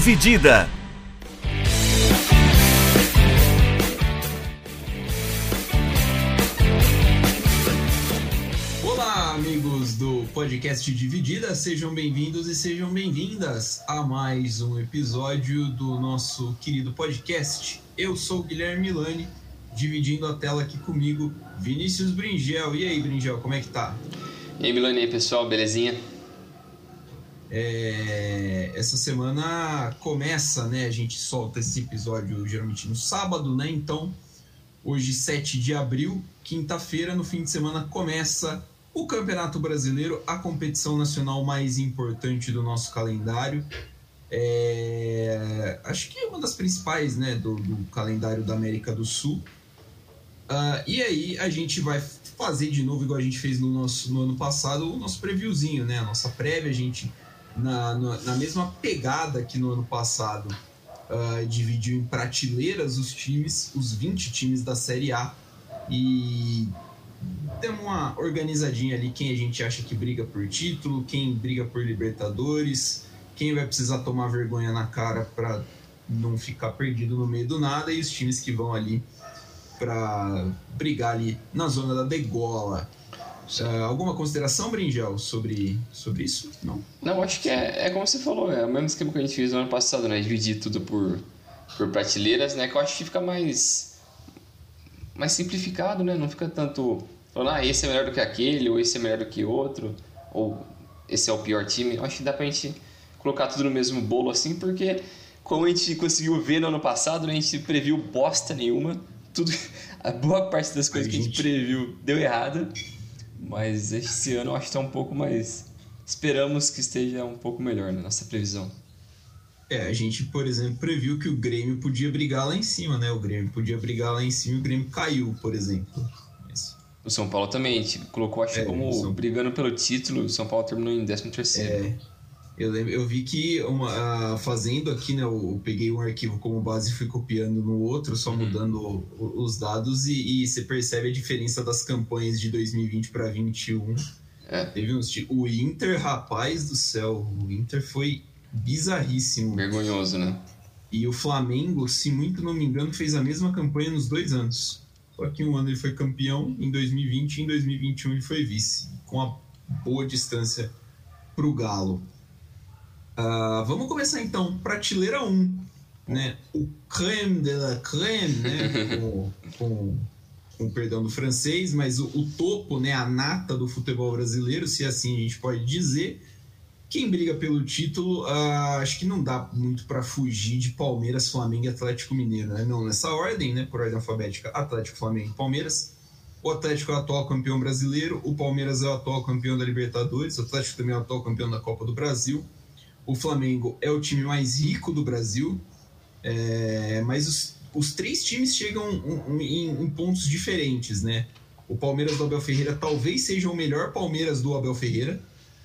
Dividida. Olá, amigos do podcast Dividida, sejam bem-vindos e sejam bem-vindas a mais um episódio do nosso querido podcast. Eu sou o Guilherme Milani, dividindo a tela aqui comigo, Vinícius Bringel. E aí, Bringel, como é que tá? E aí, Milani, pessoal, belezinha? É, essa semana começa, né? A gente solta esse episódio geralmente no sábado, né? Então, hoje, 7 de abril, quinta-feira, no fim de semana, começa o Campeonato Brasileiro, a competição nacional mais importante do nosso calendário. É, acho que é uma das principais, né? Do, do calendário da América do Sul. Uh, e aí, a gente vai fazer de novo, igual a gente fez no, nosso, no ano passado, o nosso previewzinho, né? A nossa prévia, a gente na, na, mesma pegada que no ano passado, uh, dividiu em prateleiras os times, os 20 times da Série A, e demos uma organizadinha ali quem a gente acha que briga por título, quem briga por Libertadores, quem vai precisar tomar vergonha na cara para não ficar perdido no meio do nada, e os times que vão ali para brigar ali na zona da degola. Uh, alguma consideração, Bringel, sobre, sobre isso? Não? Não, acho que é, é como você falou, é o mesmo esquema que a gente fez no ano passado, né? Dividir tudo por, por prateleiras, né? Que eu acho que fica mais, mais simplificado, né? Não fica tanto falando, ah, esse é melhor do que aquele, ou esse é melhor do que outro, ou esse é o pior time. Eu acho que dá pra gente colocar tudo no mesmo bolo assim, porque como a gente conseguiu ver no ano passado, né? a gente previu bosta nenhuma, tudo, a boa parte das coisas a que a gente previu deu errado. Mas esse ano eu acho que está um pouco mais. Esperamos que esteja um pouco melhor na nossa previsão. É, a gente, por exemplo, previu que o Grêmio podia brigar lá em cima, né? O Grêmio podia brigar lá em cima e o Grêmio caiu, por exemplo. Isso. O São Paulo também, a gente colocou, acho é, como São... brigando pelo título, o São Paulo terminou em 13 terceiro. É, eu, lembro, eu vi que uma, fazendo aqui, né? Eu, eu, peguei um arquivo como base e fui copiando no outro, só uhum. mudando os dados, e, e, você percebe a diferença das campanhas de 2020 para 2021. É. Teve uns. O Inter, rapaz do céu, o Inter foi bizarríssimo. Vergonhoso, né? E o Flamengo, se muito não me engano, fez a mesma campanha nos dois anos. Só que um ano ele foi campeão, em 2020 e em 2021 ele foi vice, com a boa distância para o Galo. Uh, vamos começar então, prateleira 1, né? O creme de la creme, né? com, com, com perdão do francês, mas o, o, topo, né? A nata do futebol brasileiro, se assim a gente pode dizer. Quem briga pelo título, uh, acho que não dá muito para fugir de Palmeiras, Flamengo e Atlético Mineiro, né? Não nessa ordem, né? Por ordem alfabética, Atlético, Flamengo e Palmeiras. O Atlético é o atual campeão brasileiro, o Palmeiras é o atual campeão da Libertadores, o Atlético também é o atual campeão da Copa do Brasil o Flamengo é o time mais rico do Brasil, é, mas os, os, três times chegam um, um, em, em, pontos diferentes, né? O Palmeiras do Abel Ferreira talvez seja o melhor Palmeiras do Abel Ferreira,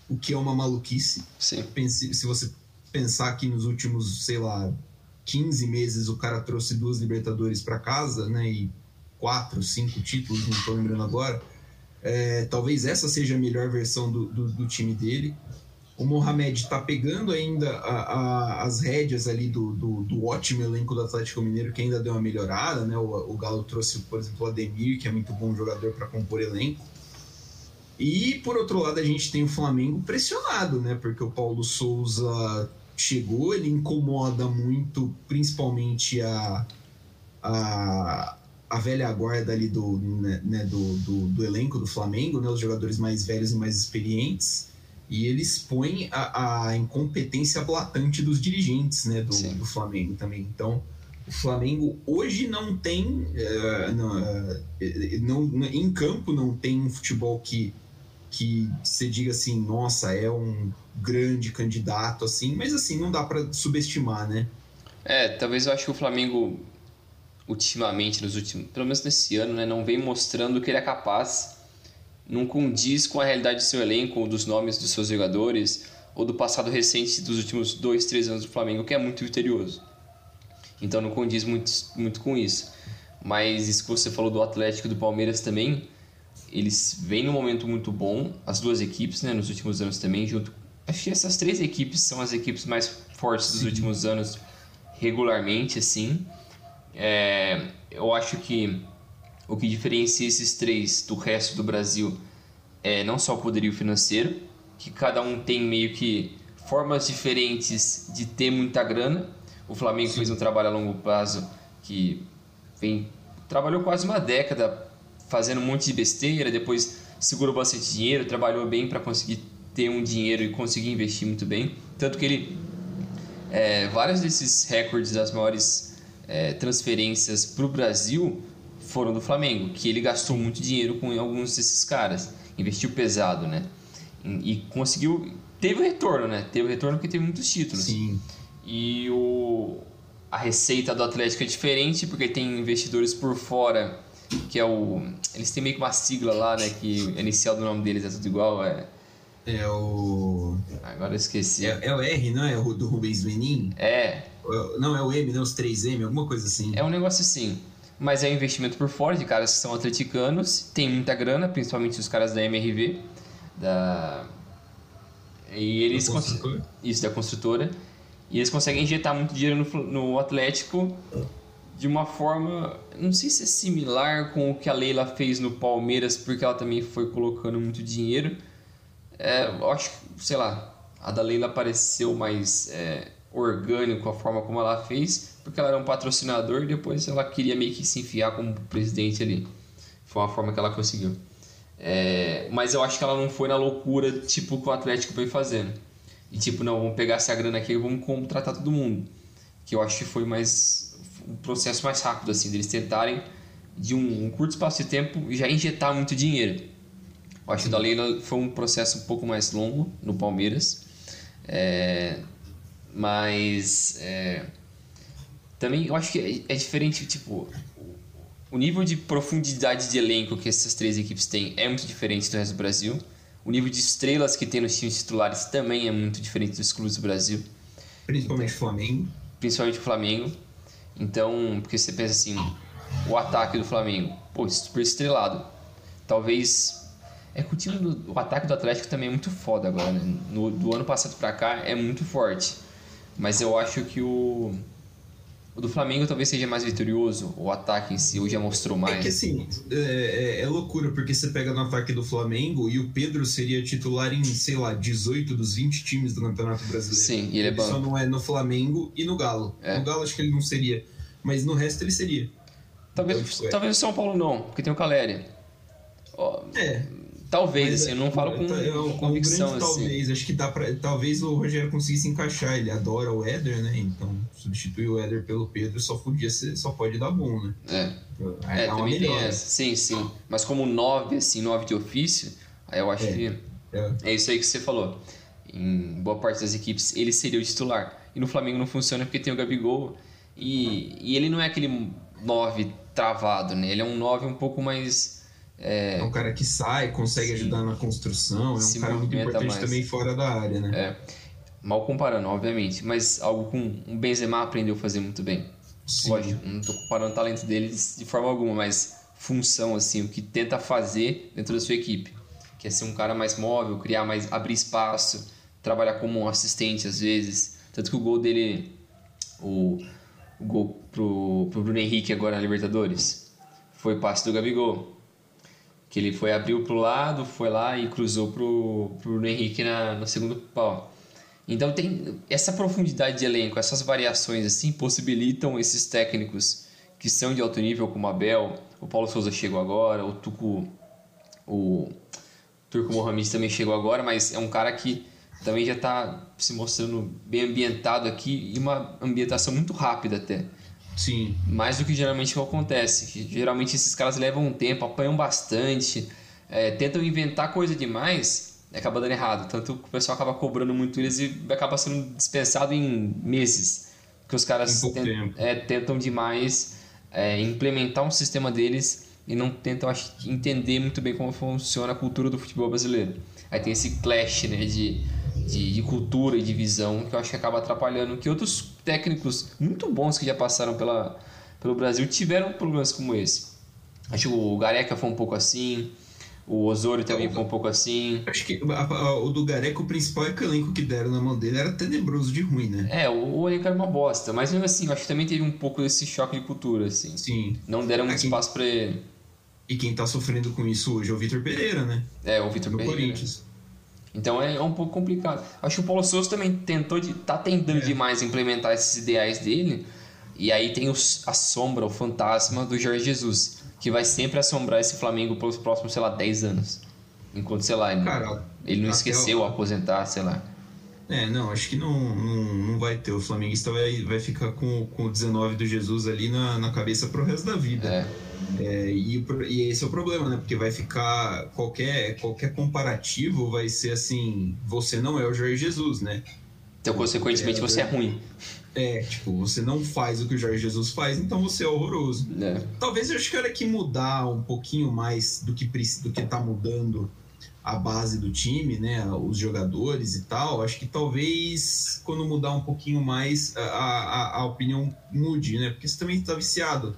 o que é uma maluquice. Sim. Pense, se você pensar que nos últimos, sei lá, 15 meses o cara trouxe duas Libertadores para casa, né? E quatro, cinco títulos, não estou lembrando agora. É, talvez essa seja a melhor versão do, do, do time dele o Mohamed está pegando ainda a, a, as rédeas ali do, do, do, ótimo elenco do Atlético Mineiro, que ainda deu uma melhorada, né? O, o Galo trouxe, por exemplo, o Ademir, que é muito bom jogador para compor elenco. E, por outro lado, a gente tem o Flamengo pressionado, né? Porque o Paulo Souza chegou, ele incomoda muito, principalmente a, a, a velha guarda ali do, né, né do, do, do elenco do Flamengo, né? Os jogadores mais velhos e mais experientes e ele expõe a, a incompetência blatante dos dirigentes né, do, do, Flamengo também. Então, o Flamengo hoje não tem, uh, não, não, em campo não tem um futebol que, que você diga assim, nossa, é um grande candidato, assim, mas assim, não dá para subestimar, né? É, talvez eu acho que o Flamengo ultimamente, nos últimos, pelo menos nesse ano, né, não vem mostrando que ele é capaz não condiz com a realidade do seu elenco, ou dos nomes dos seus jogadores, ou do passado recente dos últimos dois, três anos do Flamengo, que é muito vitorioso. Então não condiz muito, muito com isso. Mas isso que você falou do Atlético e do Palmeiras também, eles vêm num momento muito bom, as duas equipes, né, nos últimos anos também, junto. Acho que essas três equipes são as equipes mais fortes dos Sim. últimos anos regularmente, assim. É, eu acho que o que diferencia esses três do resto do Brasil é não só o poderio financeiro, que cada um tem meio que formas diferentes de ter muita grana. O Flamengo Sim. fez um trabalho a longo prazo que vem trabalhou quase uma década fazendo um monte de besteira, depois segurou bastante dinheiro, trabalhou bem para conseguir ter um dinheiro e conseguir investir muito bem. Tanto que ele. É, vários desses recordes das maiores é, transferências para o Brasil foram do Flamengo, que ele gastou muito dinheiro com alguns desses caras, investiu pesado, né? E, conseguiu. Teve o retorno, né? Teve o retorno porque teve muitos títulos. Sim. E o, a receita do Atlético é diferente porque tem investidores por fora que é o. Eles têm meio que uma sigla lá, né? Que a inicial do nome deles é tudo igual. É, é o. Agora eu esqueci. É, é o R, não é? O do Rubens Menin? É. Não, é o M, não, os 3M, alguma coisa assim. É um negócio assim. Mas é um investimento por fora de caras que são atleticanos, tem muita grana, principalmente os caras da MRV, da. E eles. Da Isso, da construtora. E eles conseguem injetar muito dinheiro no, no Atlético de uma forma, não sei se é similar com o que a Leila fez no Palmeiras, porque ela também foi colocando muito dinheiro. É, eu acho que, sei lá, a da Leila pareceu mais é, orgânico a forma como ela fez, porque ela era um patrocinador e depois ela queria meio que se enfiar como presidente ali. Foi uma forma que ela conseguiu. É, mas eu acho que ela não foi na loucura, tipo, que o Atlético foi fazendo. E tipo, não, vamos pegar essa grana aqui e vamos contratar todo mundo. Que eu acho que foi mais um processo mais rápido, assim, deles tentarem, de um, um curto espaço de tempo, já injetar muito dinheiro. Eu acho que da Leila foi um processo um pouco mais longo no Palmeiras, é, mas é, também eu acho que é, é diferente, tipo, o nível de profundidade de elenco que essas três equipes têm é muito diferente do resto do Brasil. O nível de estrelas que tem nos times titulares também é muito diferente dos clubes do Brasil. Principalmente o Flamengo. Principalmente o Flamengo. Então, porque você pensa assim, o ataque do Flamengo, pô, super estrelado. Talvez. É que o time do o ataque do Atlético também é muito foda agora, né? No, do ano passado pra cá é muito forte. Mas eu acho que o. O do Flamengo talvez seja mais vitorioso, o ataque em si, hoje já mostrou mais. É que assim, é, é, é, loucura, porque você pega no ataque do Flamengo e o Pedro seria titular em, sei lá, 18 dos 20 times do Campeonato Brasileiro. Sim, e ele é bom. Só não é no Flamengo e no Galo. É. No Galo acho que ele não seria, mas no resto ele seria. Talvez, então, tipo, talvez o São Paulo não, porque tem o Caleri. Oh, é. Talvez, Mas, assim, eu não falo com, é, com convicção. Um assim. Talvez, acho que dá pra. Talvez o Rogério conseguisse encaixar. Ele adora o Éder, né? Então, substituir o Éder pelo Pedro só podia ser, só pode dar bom, né? É. É, é também tem essa. Sim, sim. Mas como nove, assim, nove de ofício, aí eu acho é. que. É. é isso aí que você falou. Em boa parte das equipes, ele seria o titular. E no Flamengo não funciona porque tem o Gabigol. E, e ele não é aquele nove travado, né? Ele é um nove um pouco mais é, é um cara que sai, consegue sim, ajudar na construção, é um cara muito importante mais. também fora da área, né? É. Mal comparando, obviamente, mas algo com um Benzema aprendeu a fazer muito bem. Sim. Lógico, não estou comparando o talento dele de forma alguma, mas função, assim, o que tenta fazer dentro da sua equipe. Que é ser um cara mais móvel, criar mais, abrir espaço, trabalhar como um assistente às vezes. Tanto que o gol dele, o, o gol pro, pro Bruno Henrique agora na Libertadores, foi passe do Gabigol que ele foi abriu pro lado, foi lá e cruzou pro, pro Bruno Henrique na, no segundo pau. Então tem essa profundidade de elenco, essas variações assim possibilitam esses técnicos que são de alto nível como Abel, o Paulo Souza chegou agora, o Tuco o Turco Mohamed também chegou agora, mas é um cara que também já está se mostrando bem ambientado aqui e uma ambientação muito rápida até. Sim. Mais do que geralmente acontece. Geralmente esses caras levam um tempo, apanham bastante, é, tentam inventar coisa demais e acaba dando errado. Tanto que o pessoal acaba cobrando muito eles e acaba sendo dispensado em meses. Porque os caras tent, é, tentam demais é, implementar um sistema deles e não tentam acho, entender muito bem como funciona a cultura do futebol brasileiro. Aí tem esse clash né, de de, de, cultura e de visão que eu acho que acaba atrapalhando que outros técnicos muito bons que já passaram pela, pelo Brasil tiveram problemas como esse. Acho que o Gareca foi um pouco assim, O Osório também É, o- foi um pouco assim. Acho que a- a- o do Gareca, o principal elenco que deram na mão dele era tenebroso de ruim, né? É, o, o elenco era uma bosta, mas mesmo assim, eu acho que também teve um pouco desse choque de cultura, assim. Sim. Não deram muito espaço pra ele. E quem tá sofrendo com isso hoje é o Vitor Pereira, né? É, o Vitor Pereira. Corinthians. Então é, é um pouco complicado. Acho que o Paulo Souza também tentou de, tá tentando É. demais implementar esses ideais dele. E aí tem os- a sombra, o fantasma do Jorge Jesus, que vai sempre assombrar esse Flamengo pelos próximos, sei lá, 10 anos. Enquanto, sei lá, ele, Cara, ele não esqueceu o aposentar, sei lá. É, não, acho que não, não, não vai ter. O flamenguista vai, vai ficar com, com o 19 do Jesus ali na, na cabeça pro resto da vida. É, É, e, e esse é o problema, né? Porque vai ficar. Qualquer, qualquer comparativo vai ser assim: você não é o Jorge Jesus, né? então, consequentemente, você é ruim. É, tipo, você não faz o que o Jorge Jesus faz, então você é horroroso. É. Talvez eu acho que era que mudar um pouquinho mais do que, do que tá mudando a base do time, né? Os jogadores e tal. Acho que talvez quando mudar um pouquinho mais a, a, a opinião mude, né? Porque você também tá viciado.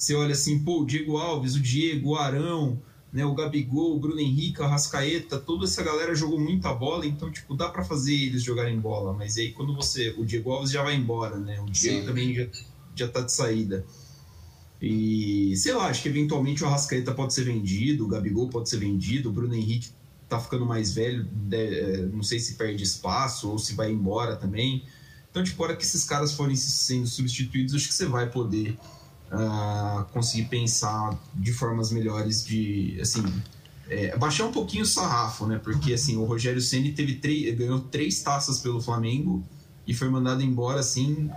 Você olha assim, pô, o Diego Alves, o Diego, o Arão, né? O Gabigol, o Bruno Henrique, o Rascaeta, toda essa galera jogou muita bola, então, tipo, dá pra fazer eles jogarem bola. Mas aí quando você. O Diego Alves já vai embora, né? O Diego Sim. também já, já tá de saída. E sei lá, acho que eventualmente o Arrascaeta pode ser vendido, o Gabigol pode ser vendido, o Bruno Henrique tá ficando mais velho, de- é, não sei se perde espaço ou se vai embora também. Então, tipo, a hora que esses caras forem se- sendo substituídos, acho que você vai poder ah, conseguir pensar de formas melhores de, assim, é, baixar um pouquinho o sarrafo, né? Porque, assim, o Rogério Ceni teve três, ganhou três taças pelo Flamengo e foi mandado embora, assim,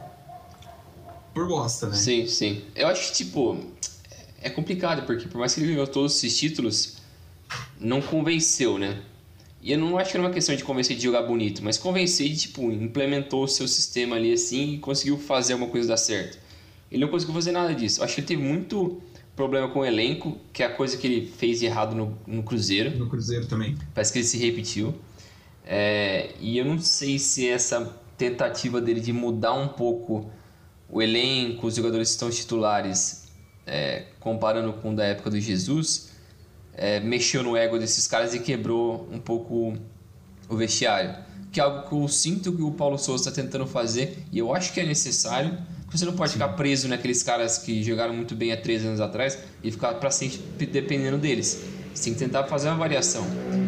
por bosta, né? Sim, sim. Eu acho que, tipo, é complicado, porque por mais que ele ganhou todos esses títulos, não convenceu, né? E eu não acho que era uma questão de convencer de jogar bonito, mas convencer de, tipo, implementou o seu sistema ali assim e conseguiu fazer alguma coisa dar certo. Ele não conseguiu fazer nada disso. Eu acho que ele teve muito problema com o elenco, que é a coisa que ele fez errado no, no Cruzeiro. No Cruzeiro também. Parece que ele se repetiu. É, e eu não sei se essa tentativa dele de mudar um pouco o elenco, os jogadores que estão titulares, é, comparando com o da época do Jesus, é, mexeu no ego desses caras e quebrou um pouco o vestiário. Que é algo que eu sinto que o Paulo Souza está tentando fazer e eu acho que é necessário. Você não pode ficar preso naqueles caras que jogaram muito bem há três anos atrás e ficar para sempre dependendo deles. Você tem que tentar fazer uma variação.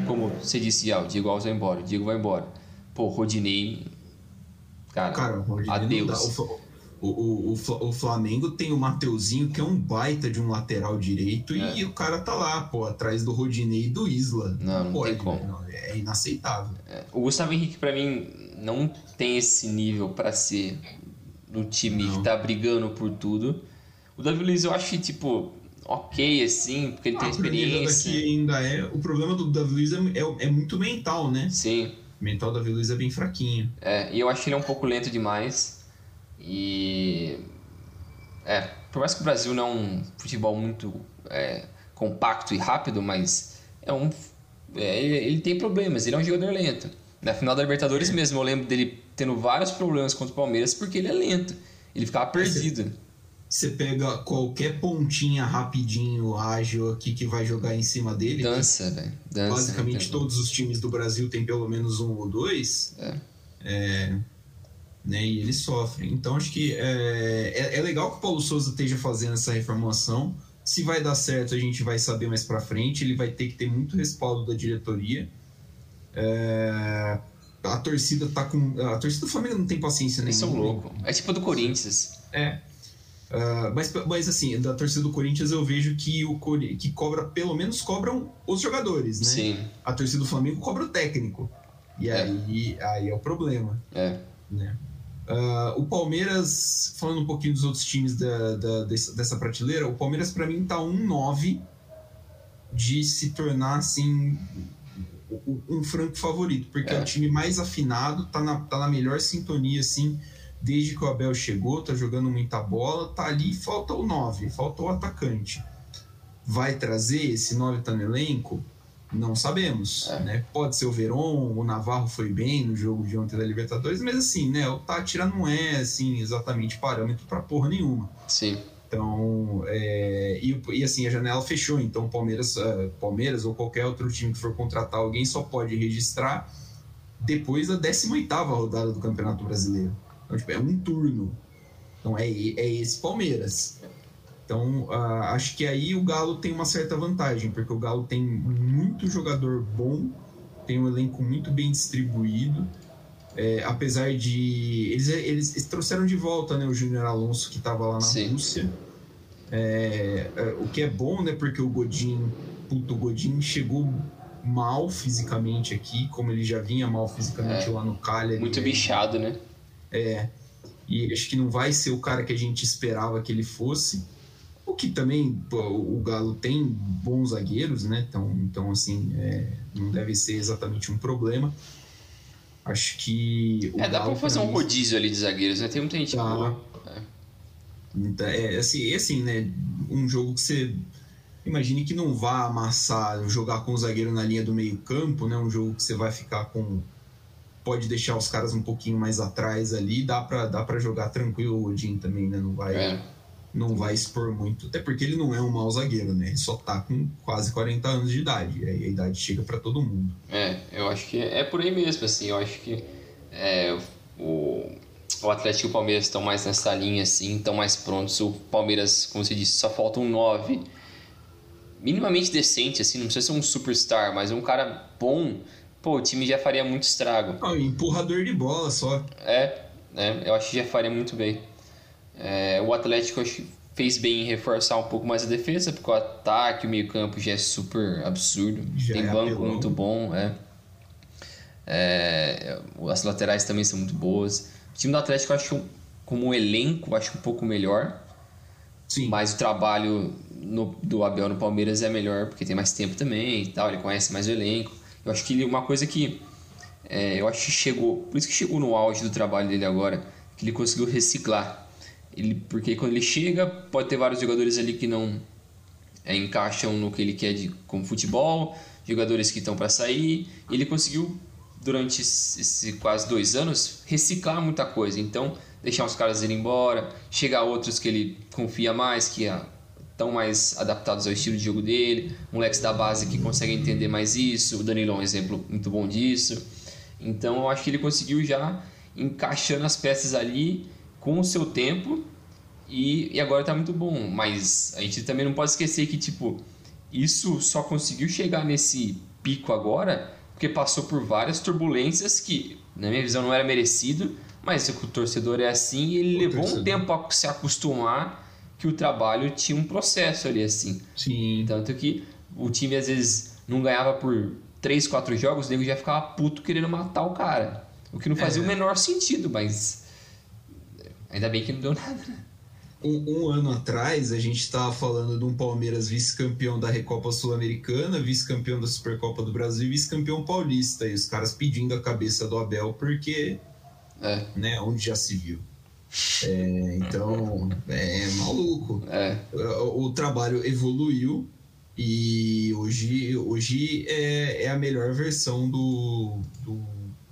Como você disse, ah, o Diego Alves vai embora, o Diego vai embora. Pô, o Rodinei. Cara, Cara, o Rodinei não adeus. O, o, o, o Fla- o Flamengo tem o Mateuzinho, que é um baita de um lateral direito, É. e o cara tá lá, pô, atrás do Rodinei e do Isla. Não, não pode, tem como. não, é inaceitável. O Gustavo Henrique, pra mim, não tem esse nível pra ser do time Não. que tá brigando por tudo. O Davi Luiz, eu acho que, tipo, ok, assim, porque ele tem Ah, pra mim, experiência. daqui ainda é. O problema do Davi Luiz é, é, é muito mental, né? Sim, O mental do Davi Luiz é bem fraquinho. é, e eu acho que ele é um pouco lento demais. E. É, por mais que o Brasil não é um futebol muito é, compacto e rápido, mas é um. é, ele, ele tem problemas, ele é um jogador lento. Na final da Libertadores mesmo, eu lembro dele tendo vários problemas contra o Palmeiras porque ele é lento. Ele ficava perdido. Você pega qualquer pontinha rapidinho, ágil aqui que vai jogar em cima dele. Dança, velho. Dança. Basicamente todos os times do Brasil têm pelo menos um ou dois. É. É, né, e eles sofrem. Então acho que é, é, é legal que o Paulo Souza esteja fazendo essa reformulação. Se vai dar certo, a gente vai saber mais pra frente. Ele vai ter que ter muito respaldo da diretoria. É, a torcida tá com. A torcida do Flamengo não tem paciência Eles são nenhuma. loucos. É tipo do Corinthians. É. Ah, mas, mas assim, da torcida do Corinthians eu vejo que o que cobra, pelo menos cobram os jogadores, né? Sim. A torcida do Flamengo cobra o técnico. E É. aí, aí é o problema, É. né? Ah, o Palmeiras, falando um pouquinho dos outros times da, da- dessa, prateleira, o Palmeiras pra mim tá um 9 de se tornar assim um, franco favorito, porque é. É. o time mais afinado, tá na, tá na melhor sintonia assim, desde que o Abel chegou, tá jogando muita bola, tá ali, falta o 9, falta o atacante. Vai trazer esse 9 tá no elenco? Não sabemos, É. né? Pode ser o Veron, o Navarro foi bem no jogo de ontem da Libertadores, mas assim, né, o Tátira não é assim exatamente parâmetro pra porra nenhuma. Sim. Então, é, e, e, assim, a janela fechou, então Palmeiras, uh, Palmeiras ou qualquer outro time que for contratar alguém só pode registrar depois da 18ª rodada do Campeonato Brasileiro. Então, tipo, é um turno. Então, é, é esse Palmeiras. Então, uh, acho que aí o Galo tem uma certa vantagem, porque o Galo tem muito jogador bom, tem um elenco muito bem distribuído, é, apesar de. Eles, eles, eles, trouxeram de volta né, o Júnior Alonso, que estava lá na Sim. Rússia. É, é, o que é bom, né? Porque o Godin, puto, o Godin chegou mal fisicamente aqui, como ele já vinha mal fisicamente é. lá no Cagliari. Muito bichado, né? É. E acho que não vai ser o cara que a gente esperava que ele fosse. O que também pô, o Galo tem bons zagueiros, né? Então, então assim, é, não deve ser exatamente um problema. Acho que. é, dá pra fazer um rodízio ali de zagueiros, né? Tem muita gente tá. boa. É. É, assim, é assim, né? Um jogo que você. Imagine que não vá amassar, jogar com o zagueiro na linha do meio-campo, né? Um jogo que você vai ficar com. Pode deixar os caras um pouquinho mais atrás ali, dá pra, dá pra jogar tranquilo o Odin também, né? Não vai. É não vai expor muito, até porque ele não é um mau zagueiro, né? Ele só tá com quase 40 anos de idade, e aí a idade chega para todo mundo. É, eu acho que é por aí mesmo, assim, eu acho que é, o, o Atlético e o Palmeiras estão mais nessa linha, assim, estão mais prontos. O Palmeiras, como você disse, só falta um 9 minimamente decente, assim, não precisa ser um superstar, mas um cara bom, pô, o time já faria muito estrago. Ah, empurrador de bola só. É, é, eu acho que já faria muito bem. É, o Atlético fez bem em reforçar um pouco mais a defesa, porque o ataque, o meio-campo já é super absurdo. Já Tem é banco apelão. muito bom, é. é. As laterais também são muito boas. O time do Atlético, eu acho, como um elenco, acho um pouco melhor. Sim. Mas o trabalho no, do Abel no Palmeiras é melhor, porque tem mais tempo também e tal, ele conhece mais o elenco. Eu acho que ele, uma coisa que é, eu acho que chegou, por isso que chegou no auge do trabalho dele agora, que ele conseguiu reciclar ele, porque quando ele chega, pode ter vários jogadores ali que não é, encaixam no que ele quer de, como futebol, jogadores que estão para sair. Ele conseguiu, durante esses quase dois anos, reciclar muita coisa. Então, deixar os caras irem embora, chegar outros que ele confia mais, que estão mais adaptados ao estilo de jogo dele, moleques da base que conseguem entender mais isso. O Danilo é um exemplo muito bom disso. Então, eu acho que ele conseguiu já encaixando as peças ali com o seu tempo e, e agora tá muito bom. Mas a gente também não pode esquecer que, tipo, isso só conseguiu chegar nesse pico agora porque passou por várias turbulências que, na minha visão, não era merecido, mas o torcedor é assim e ele o levou torcedor. um tempo a se acostumar que o trabalho tinha um processo ali assim. Sim. Tanto que o time às vezes não ganhava por 3, 4 jogos, o nego já ficava puto querendo matar o cara. O que não fazia é. o menor sentido, mas Ainda bem que não deu nada, né? Um, um, ano atrás, a gente estava falando de um Palmeiras vice-campeão da Recopa Sul-Americana, vice-campeão da Supercopa do Brasil e vice-campeão paulista. E os caras pedindo a cabeça do Abel, porque. É. Né, onde já se viu. É, então, é maluco. É. O, o, trabalho evoluiu e hoje, hoje é, é a melhor versão do, do,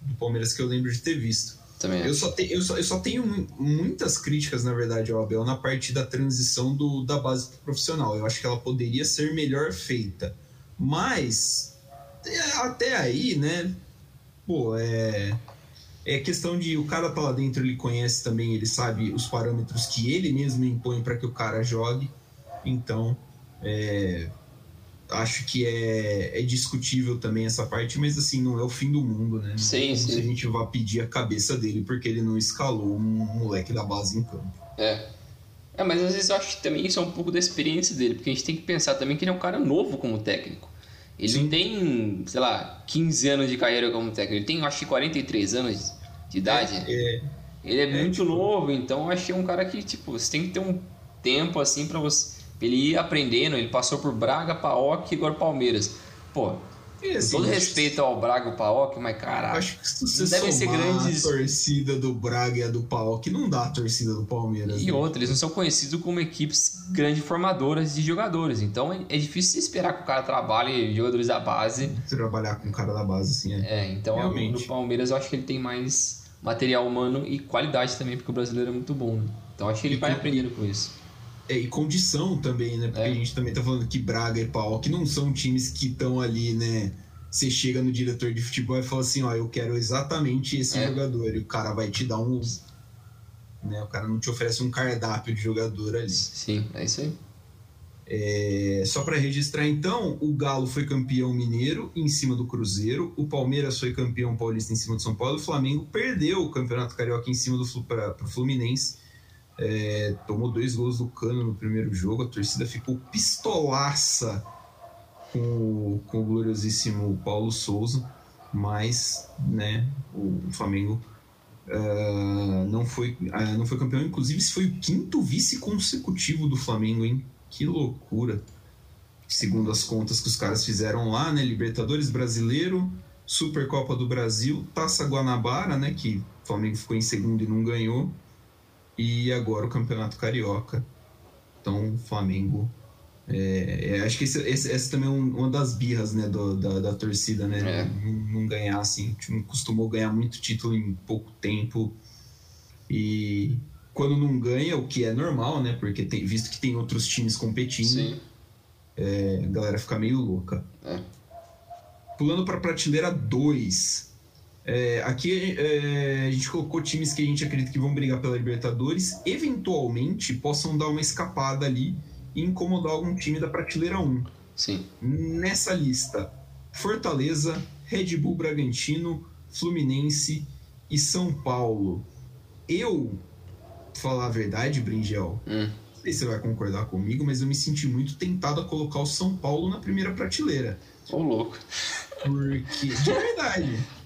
do Palmeiras que eu lembro de ter visto. Também eu, só te, eu, só, eu só tenho muitas críticas, na verdade, ao Abel na parte da transição do, da base pro profissional. Eu acho que ela poderia ser melhor feita. Mas, é, até aí, né? Pô, é. É questão de o cara tá lá dentro, ele conhece também, ele sabe os parâmetros que ele mesmo impõe para que o cara jogue. Então, é, acho que é, é discutível também essa parte, mas assim, não é o fim do mundo, né? Não sim, é sim. se a gente vai pedir a cabeça dele porque ele não escalou um moleque da base em campo. É. É, mas às vezes eu acho que também isso é um pouco da experiência dele, porque a gente tem que pensar também que ele é um cara novo como técnico. Ele Sim. não tem, sei lá, 15 anos de carreira como técnico, ele tem, acho que 43 anos de idade. É, é, ele é, é muito tipo... novo, então eu acho que é um cara que, tipo, você tem que ter um tempo assim para você ele ia aprendendo, ele passou por Braga, Paok e agora Palmeiras. Pô, assim, todo respeito ao Braga e ao Paok, mas caralho. Acho que se você devem ser grandes. A torcida do Braga e a do Paok não dá a torcida do Palmeiras. E né? outra, eles não são conhecidos como equipes grandes formadoras de jogadores. Então é, é difícil esperar que o cara trabalhe jogadores da base. Trabalhar com o cara da base, assim, é. É, então Realmente. no Palmeiras eu acho que ele tem mais material humano e qualidade também, porque o brasileiro é muito bom. Né? Então acho que ele e vai aprendendo com isso. É, e condição também, né? Porque é. a gente também tá falando que Braga e que não são times que estão ali, né? Você chega no diretor de futebol e fala assim, ó, eu quero exatamente esse é. jogador. E o cara vai te dar um. Né, o cara não te oferece um cardápio de jogador ali. Sim, é isso aí. É, só para registrar então, o Galo foi campeão mineiro em cima do Cruzeiro, o Palmeiras foi campeão paulista em cima do São Paulo, o Flamengo perdeu o Campeonato Carioca em cima do para o Fluminense, é, tomou dois gols do Cano no primeiro jogo, a torcida ficou pistolaça com, com o gloriosíssimo Paulo Souza, mas né, o, o Flamengo uh, não, foi, uh, não foi campeão, inclusive esse foi o quinto vice consecutivo do Flamengo, hein? Que loucura. Segundo as contas que os caras fizeram lá, né? Libertadores Brasileiro, Supercopa do Brasil, Taça Guanabara, né? Que o Flamengo ficou em segundo e não ganhou. E agora o Campeonato Carioca. Então, o Flamengo. É, é, acho que esse, esse, essa também é uma das birras né, do, da, da torcida, né? É. Não, não, ganhar assim. O time costumou ganhar muito título em pouco tempo. E quando não ganha, o que é normal, né? Porque tem, visto que tem outros times competindo, é, a galera fica meio louca. É. Pulando para a prateleira 2. É, aqui é, a gente colocou times que a gente acredita que vão brigar pela Libertadores, eventualmente possam dar uma escapada ali e incomodar algum time da prateleira 1. Sim. Nessa lista, Fortaleza, Red Bull Bragantino, Fluminense e São Paulo. Eu falar a verdade, Bringel, hum. não sei se você vai concordar comigo, mas eu me senti muito tentado a colocar o São Paulo na primeira prateleira. Ô, louco. Porque, de verdade.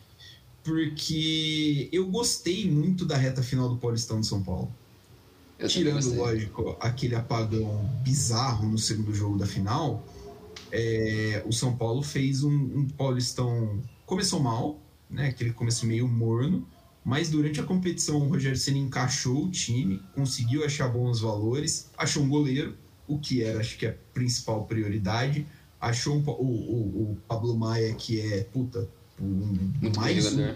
Porque eu gostei muito da reta final do Paulistão de São Paulo. Eu Tirando, lógico, aquele apagão bizarro no segundo jogo da final, é, o São Paulo fez um, um Paulistão. Começou mal, né? Aquele começo meio morno, mas durante a competição, o Rogério Senna encaixou o time, conseguiu achar bons valores, achou um goleiro, o que era, acho que, a principal prioridade. Achou um, o, o, o, Pablo Maia, que é, puta, um, mais, um,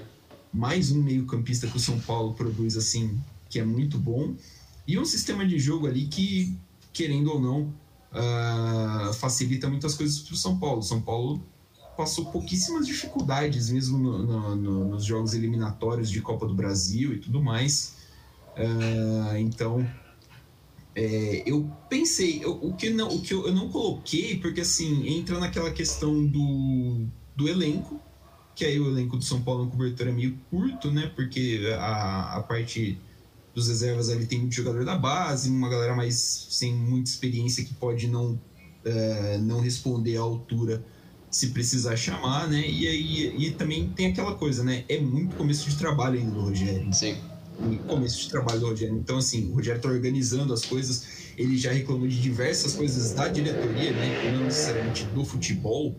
mais um meio-campista que o São Paulo produz, assim, que é muito bom. E um sistema de jogo ali que, querendo ou não, uh, facilita muitas coisas para o São Paulo. São Paulo passou pouquíssimas dificuldades mesmo no, no, no, nos jogos eliminatórios de Copa do Brasil e tudo mais. Uh, então, é, eu pensei, eu, o que, não, o que eu, eu, não coloquei, porque assim, entra naquela questão do, do elenco, que aí o elenco do São Paulo no cobertor é meio curto, né? Porque a, a parte dos reservas ali tem muito jogador da base, uma galera mais sem muita experiência que pode não, uh, não responder à altura se precisar chamar, né? E aí e também tem aquela coisa, né? É muito começo de trabalho ainda do Rogério. Sim. Começo de trabalho do Rogério. Então, assim, o Rogério está organizando as coisas. Ele já reclamou de diversas coisas da diretoria, né? Não necessariamente do futebol,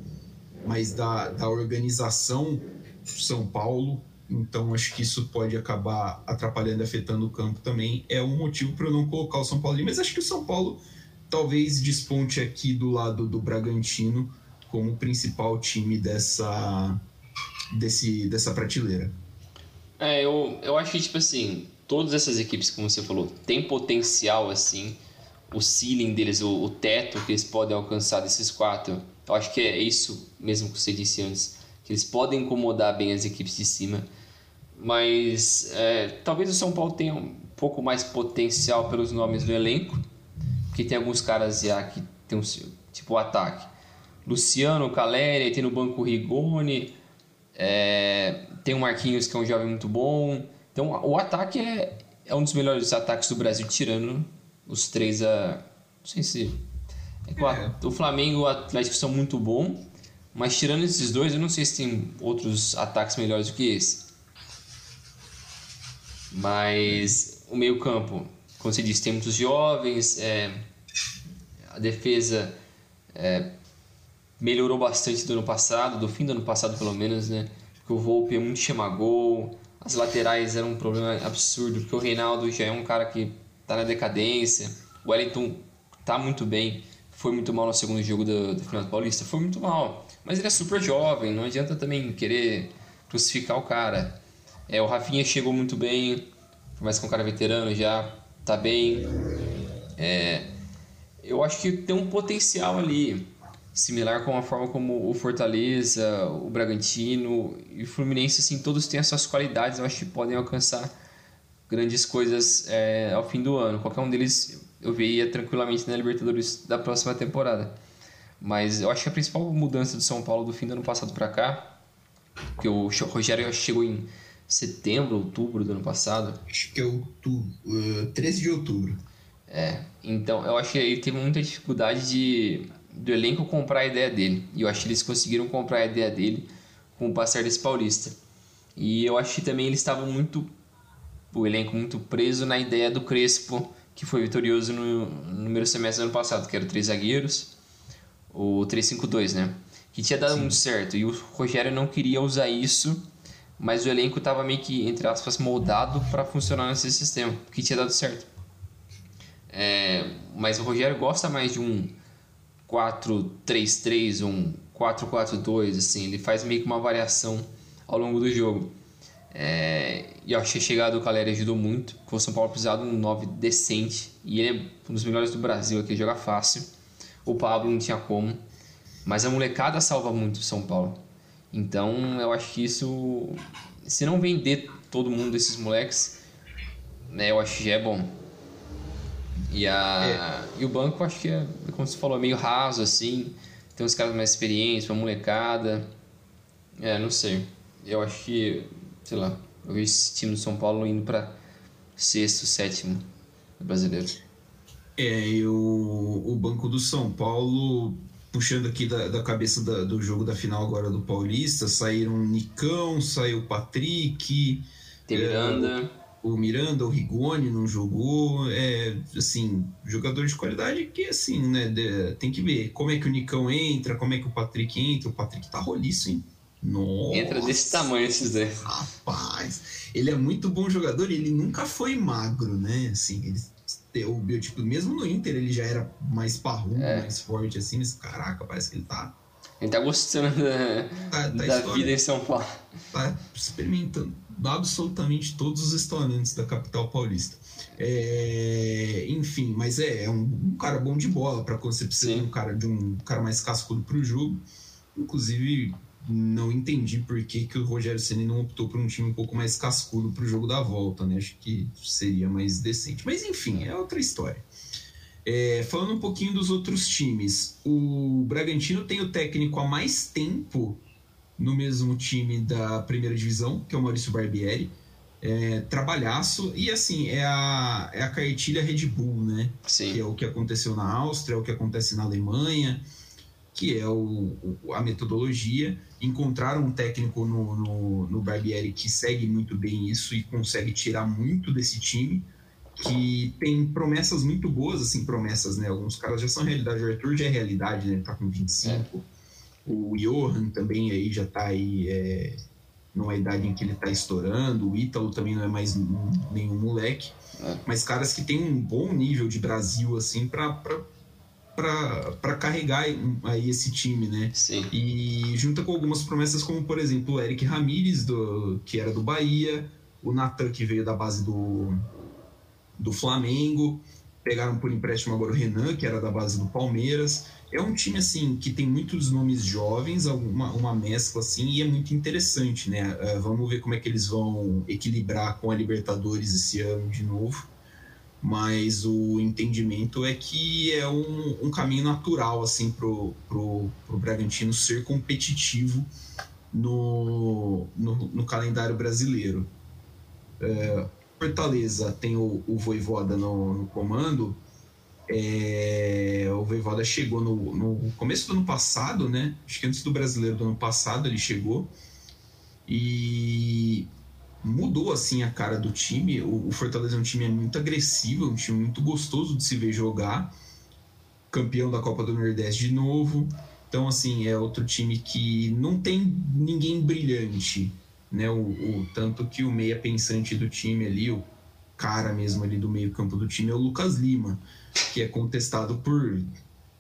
mas da, da organização São Paulo. Então, acho que isso pode acabar atrapalhando, afetando o campo também. É um motivo para eu não colocar o São Paulo ali. Mas acho que o São Paulo talvez desponte aqui do lado do Bragantino como principal time dessa, desse, dessa prateleira. É, eu, eu acho que, tipo assim, todas essas equipes, como você falou, têm potencial, assim, o ceiling deles, o, o teto que eles podem alcançar desses quatro. Eu acho que é isso mesmo que você disse antes, que eles podem incomodar bem as equipes de cima, mas é, talvez o São Paulo tenha um pouco mais potencial pelos nomes do elenco, porque tem alguns caras já que tem um tipo o ataque Luciano Caleri, tem no banco Rigoni, é, tem o Marquinhos que é um jovem muito bom. Então o ataque é, é um dos melhores ataques do Brasil, tirando os três a. Não sei se. O Flamengo e o Atlético são muito bons, mas tirando esses dois, eu não sei se tem outros ataques melhores do que esse. Mas o meio-campo, como você disse, tem muitos jovens, é, a defesa é, melhorou bastante do ano passado, do fim do ano passado pelo menos, né? Porque o Volpe é muito chama gol, as laterais eram um problema absurdo, porque o Reinaldo já é um cara que tá na decadência, o Wellington tá muito bem, foi muito mal no segundo jogo do, do final Paulista, foi muito mal, mas ele é super jovem, não adianta também querer crucificar o cara. É, o Rafinha chegou muito bem, mas com um cara veterano já tá bem. É, eu acho que tem um potencial ali, similar com a forma como o Fortaleza, o Bragantino e o Fluminense, assim, todos têm as suas qualidades, eu acho que podem alcançar grandes coisas é, ao fim do ano. Qualquer um deles eu veria tranquilamente na Libertadores da próxima temporada. Mas eu acho que a principal mudança do São Paulo do fim do ano passado para cá, que o Rogério chegou em setembro, outubro do ano passado. Acho que é outubro, uh, 13 de outubro. É, então eu acho que ele teve muita dificuldade de do elenco comprar a ideia dele. E eu acho que eles conseguiram comprar a ideia dele com o passar desse paulista. E eu acho que também eles estavam muito o elenco muito preso na ideia do Crespo, que foi vitorioso no, no primeiro semestre do ano passado, que era três zagueiros, o 3-5-2, né? Que tinha dado Sim. muito certo. E o Rogério não queria usar isso, mas o elenco estava meio que, entre aspas, moldado para funcionar nesse sistema, que tinha dado certo. É, mas o Rogério gosta mais de um 4-3-3, um 4-4-2, assim, ele faz meio que uma variação ao longo do jogo. É, e eu achei a chegada do Caleri ajudou muito, porque o São Paulo precisava de um 9 decente, e ele é um dos melhores do Brasil aqui, joga fácil. O Pablo não tinha como, mas a molecada salva muito o São Paulo. Então eu acho que isso, se não vender todo mundo desses moleques, né, eu acho que já é bom. E, a, é. e o banco, eu acho que é, como você falou, é meio raso assim. Tem uns caras mais experientes, uma molecada. É, não sei. Eu acho que, sei lá, eu vejo esse time do São Paulo indo para sexto, sétimo brasileiro. É, e o, o Banco do São Paulo, puxando aqui da, da cabeça da, do jogo da final agora do Paulista, saíram o Nicão, saiu o Patrick. Tem Miranda. É, o Miranda, o Rigoni não jogou, é, assim, jogador de qualidade que, assim, né, de, tem que ver como é que o Nicão entra, como é que o Patrick entra, o Patrick tá roliço, hein? Nossa, entra desse tamanho esses dois. Rapaz, ele é muito bom jogador e ele nunca foi magro, né, assim, ele, o biotipo, mesmo no Inter ele já era mais parrudo, é. mais forte, assim, mas caraca, parece que ele tá... Ele tá gostando da, tá, tá da vida em São Paulo. Tá experimentando absolutamente todos os restaurantes da capital paulista. É, enfim, mas é, é um, um, cara bom de bola para quando você precisa de um cara, de um cara mais cascudo para o jogo. Inclusive, não entendi por que, que o Rogério Ceni não optou por um time um pouco mais cascudo para o jogo da volta, né? Acho que seria mais decente. Mas enfim, é outra história. É, falando um pouquinho dos outros times, o Bragantino tem o técnico há mais tempo no mesmo time da primeira divisão, que é o Maurício Barbieri. É, trabalhaço e assim é a, é a cartilha Red Bull, né? Sim. Que é o que aconteceu na Áustria, é o que acontece na Alemanha, que é o, o, a metodologia. Encontraram um técnico no, no, no Barbieri que segue muito bem isso e consegue tirar muito desse time, que tem promessas muito boas, assim, promessas, né? Alguns caras já são realidade, o Arthur já é realidade, né? Ele tá com 25. É. O Johan também aí já está aí é, numa idade em que ele está estourando. O Ítalo também não é mais nenhum moleque. É. Mas caras que tem um bom nível de Brasil, assim, para para carregar aí esse time, né? Sim. E junta com algumas promessas como, por exemplo, o Eric Ramírez, do, que era do Bahia, o Natan, que veio da base do, do Flamengo, pegaram por empréstimo agora o Renan, que era da base do Palmeiras. É um time assim que tem muitos nomes jovens, uma, uma mescla assim, e é muito interessante, né? Uh, vamos ver como é que eles vão equilibrar com a Libertadores esse ano de novo. Mas o entendimento é que é um, um caminho natural assim pro, pro, pro Bragantino ser competitivo no, no, no calendário brasileiro. Uh, Fortaleza tem o, o Voivoda no, no comando, é, o Voivoda chegou no, no, começo do ano passado, né? Acho que antes do brasileiro do ano passado ele chegou e mudou assim a cara do time. O, Fortaleza é um time muito agressivo, um time muito gostoso de se ver jogar. Campeão da Copa do Nordeste de novo. Então, assim, é outro time que não tem ninguém brilhante, né? O, o tanto que o meia pensante do time ali, o cara mesmo ali do meio campo do time é o Lucas Lima que é contestado por,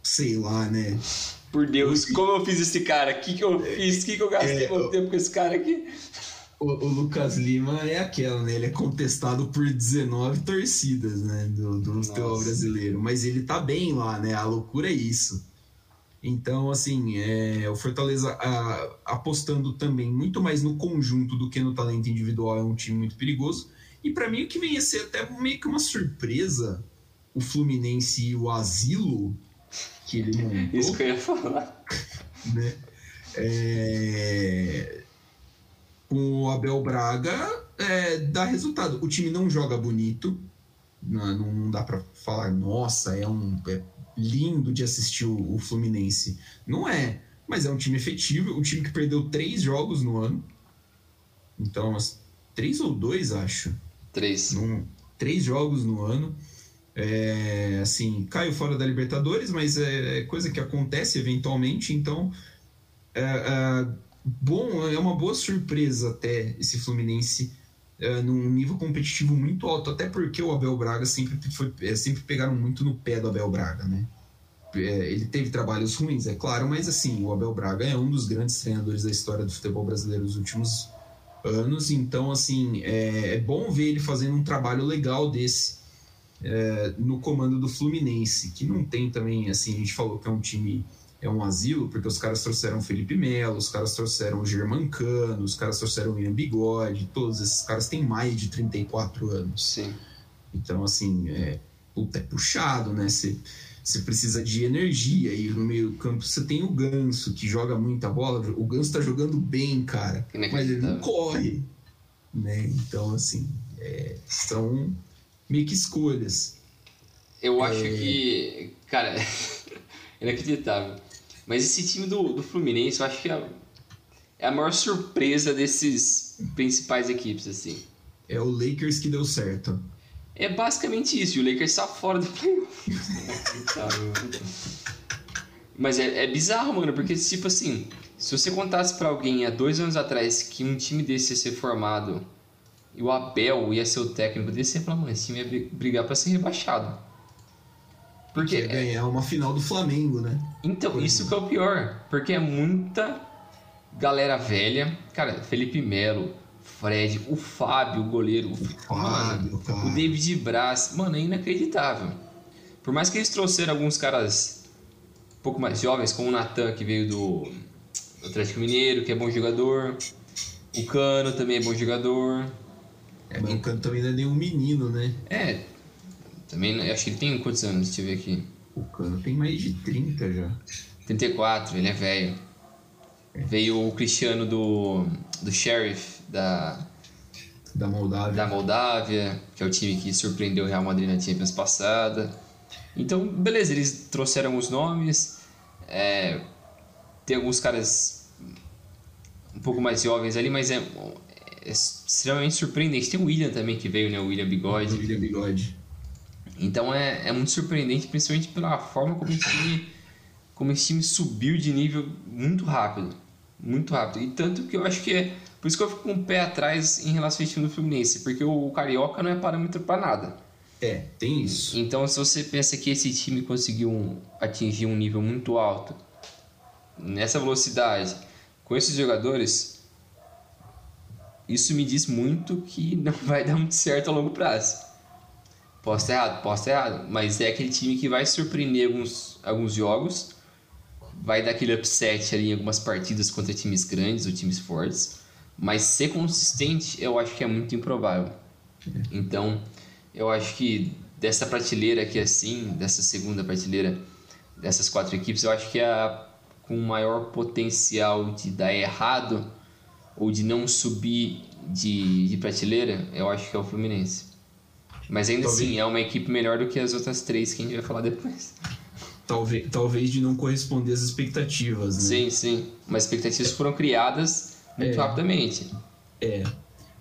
sei lá, né? Por Deus, como eu fiz esse cara? O que, que eu fiz? O que, que eu gastei é, meu tempo com esse cara aqui? O, o, Lucas Lima é aquela, né? Ele é contestado por 19 torcidas, né? Do, do futebol brasileiro. Mas ele tá bem lá, né? A loucura é isso. Então, assim, é, o Fortaleza a, apostando também muito mais no conjunto do que no talento individual é um time muito perigoso. E para mim, o que vem a ser até meio que uma surpresa, o Fluminense e o Asilo, que ele montou. Isso que eu ia falar. Né? É... Com o Abel Braga, é, dá resultado. O time não joga bonito, não, não dá para falar, nossa, é um é lindo de assistir o, o, Fluminense. Não é, mas é um time efetivo, um time que perdeu três jogos no ano. Então, três ou dois, acho. Três. Num, três jogos no ano. É, assim, caiu fora da Libertadores, mas é, é coisa que acontece eventualmente, então é, é, bom, é uma boa surpresa até esse Fluminense é, num nível competitivo muito alto, até porque o Abel Braga sempre, foi, é, sempre pegaram muito no pé do Abel Braga, né? É, ele teve trabalhos ruins, é claro, mas assim, o Abel Braga é um dos grandes treinadores da história do futebol brasileiro nos últimos anos, então assim, é, é bom ver ele fazendo um trabalho legal desse é, no comando do Fluminense, que não tem também, assim, a gente falou que é um time é um asilo, porque os caras trouxeram Felipe Melo, os caras trouxeram o Germancano, os caras trouxeram o Ian Bigode, todos esses caras têm mais de 34 anos. Sim. Então, assim, é, puta, é puxado, né? Você, você precisa de energia e no meio do campo você tem o Ganso, que joga muita bola. O Ganso tá jogando bem, cara, mas ele não corre, né? Então, assim, é, são meio que escolhas. Eu acho é... que, cara, inacreditável. Mas esse time do, do Fluminense, eu acho que é, é a maior surpresa desses principais equipes, assim. É o Lakers que deu certo. É basicamente isso, o Lakers está fora do playoff. Mas é, é bizarro, mano, porque, tipo assim, se você contasse para alguém há dois anos atrás que um time desse ia ser formado e o Abel ia ser o técnico desse, você ia falar, mano, esse time ia brigar para ser rebaixado. Porque é ganhar uma final do Flamengo, né? Então, Por isso que é o pior. Porque é muita galera velha. Cara, Felipe Melo, Fred, o Fábio, o goleiro, o, Fábio, mano, o David Braz. Mano, é inacreditável. Por mais que eles trouxeram alguns caras um pouco mais jovens, como o Natan, que veio do Atlético Mineiro, que é bom jogador. O Cano também é bom jogador. É, mas o Cano também não é nenhum menino, né? É, também, acho que ele tem quantos anos? Deixa eu ver aqui. O Cano tem mais de 30 já. 34, ele é velho. É. Veio o Cristiano do, do Sheriff, da, da Moldávia. da Moldávia, que é o time que surpreendeu o Real Madrid na Champions passada. Então, beleza, eles trouxeram os nomes. É, tem alguns caras um pouco mais jovens ali, mas é, é extremamente surpreendente. Tem o William também que veio, né? O William Bigode. O William Bigode. Então é, é muito surpreendente, principalmente pela forma como esse, time, como esse time subiu de nível muito rápido. Muito rápido. E tanto que eu acho que é. Por isso que eu fico com o pé atrás em relação ao time do Fluminense, porque o Carioca não é parâmetro para nada. É, tem isso. Então, se você pensa que esse time conseguiu atingir um nível muito alto, nessa velocidade, com esses jogadores, isso me diz muito que não vai dar muito certo a longo prazo. Posso estar errado, posso estar errado. Mas é aquele time que vai surpreender alguns, alguns jogos, vai dar aquele upset ali em algumas partidas contra times grandes ou times fortes. Mas ser consistente eu acho que é muito improvável. Então, eu acho que dessa prateleira aqui assim, dessa segunda prateleira, dessas quatro equipes, eu acho que é a com maior potencial de dar errado ou de não subir de, de prateleira, eu acho que é o Fluminense. Mas ainda talvez... assim, é uma equipe melhor do que as outras três que a gente vai falar depois. Talvez, talvez de não corresponder às expectativas, né? Sim, sim. Mas expectativas é. foram criadas muito é. rapidamente. É.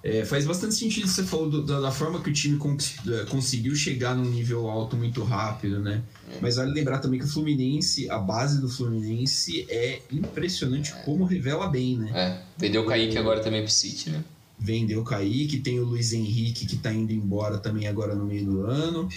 é. Faz bastante sentido você falou do, da, da, forma que o time é, conseguiu chegar num nível alto muito rápido, né? É. Mas vale lembrar também que o Fluminense, a base do Fluminense é impressionante como revela bem, né? É. Vendeu o Kaique agora também pro City, né? Vendeu o Kaique, tem o Luiz Henrique que está indo embora também agora no meio do ano.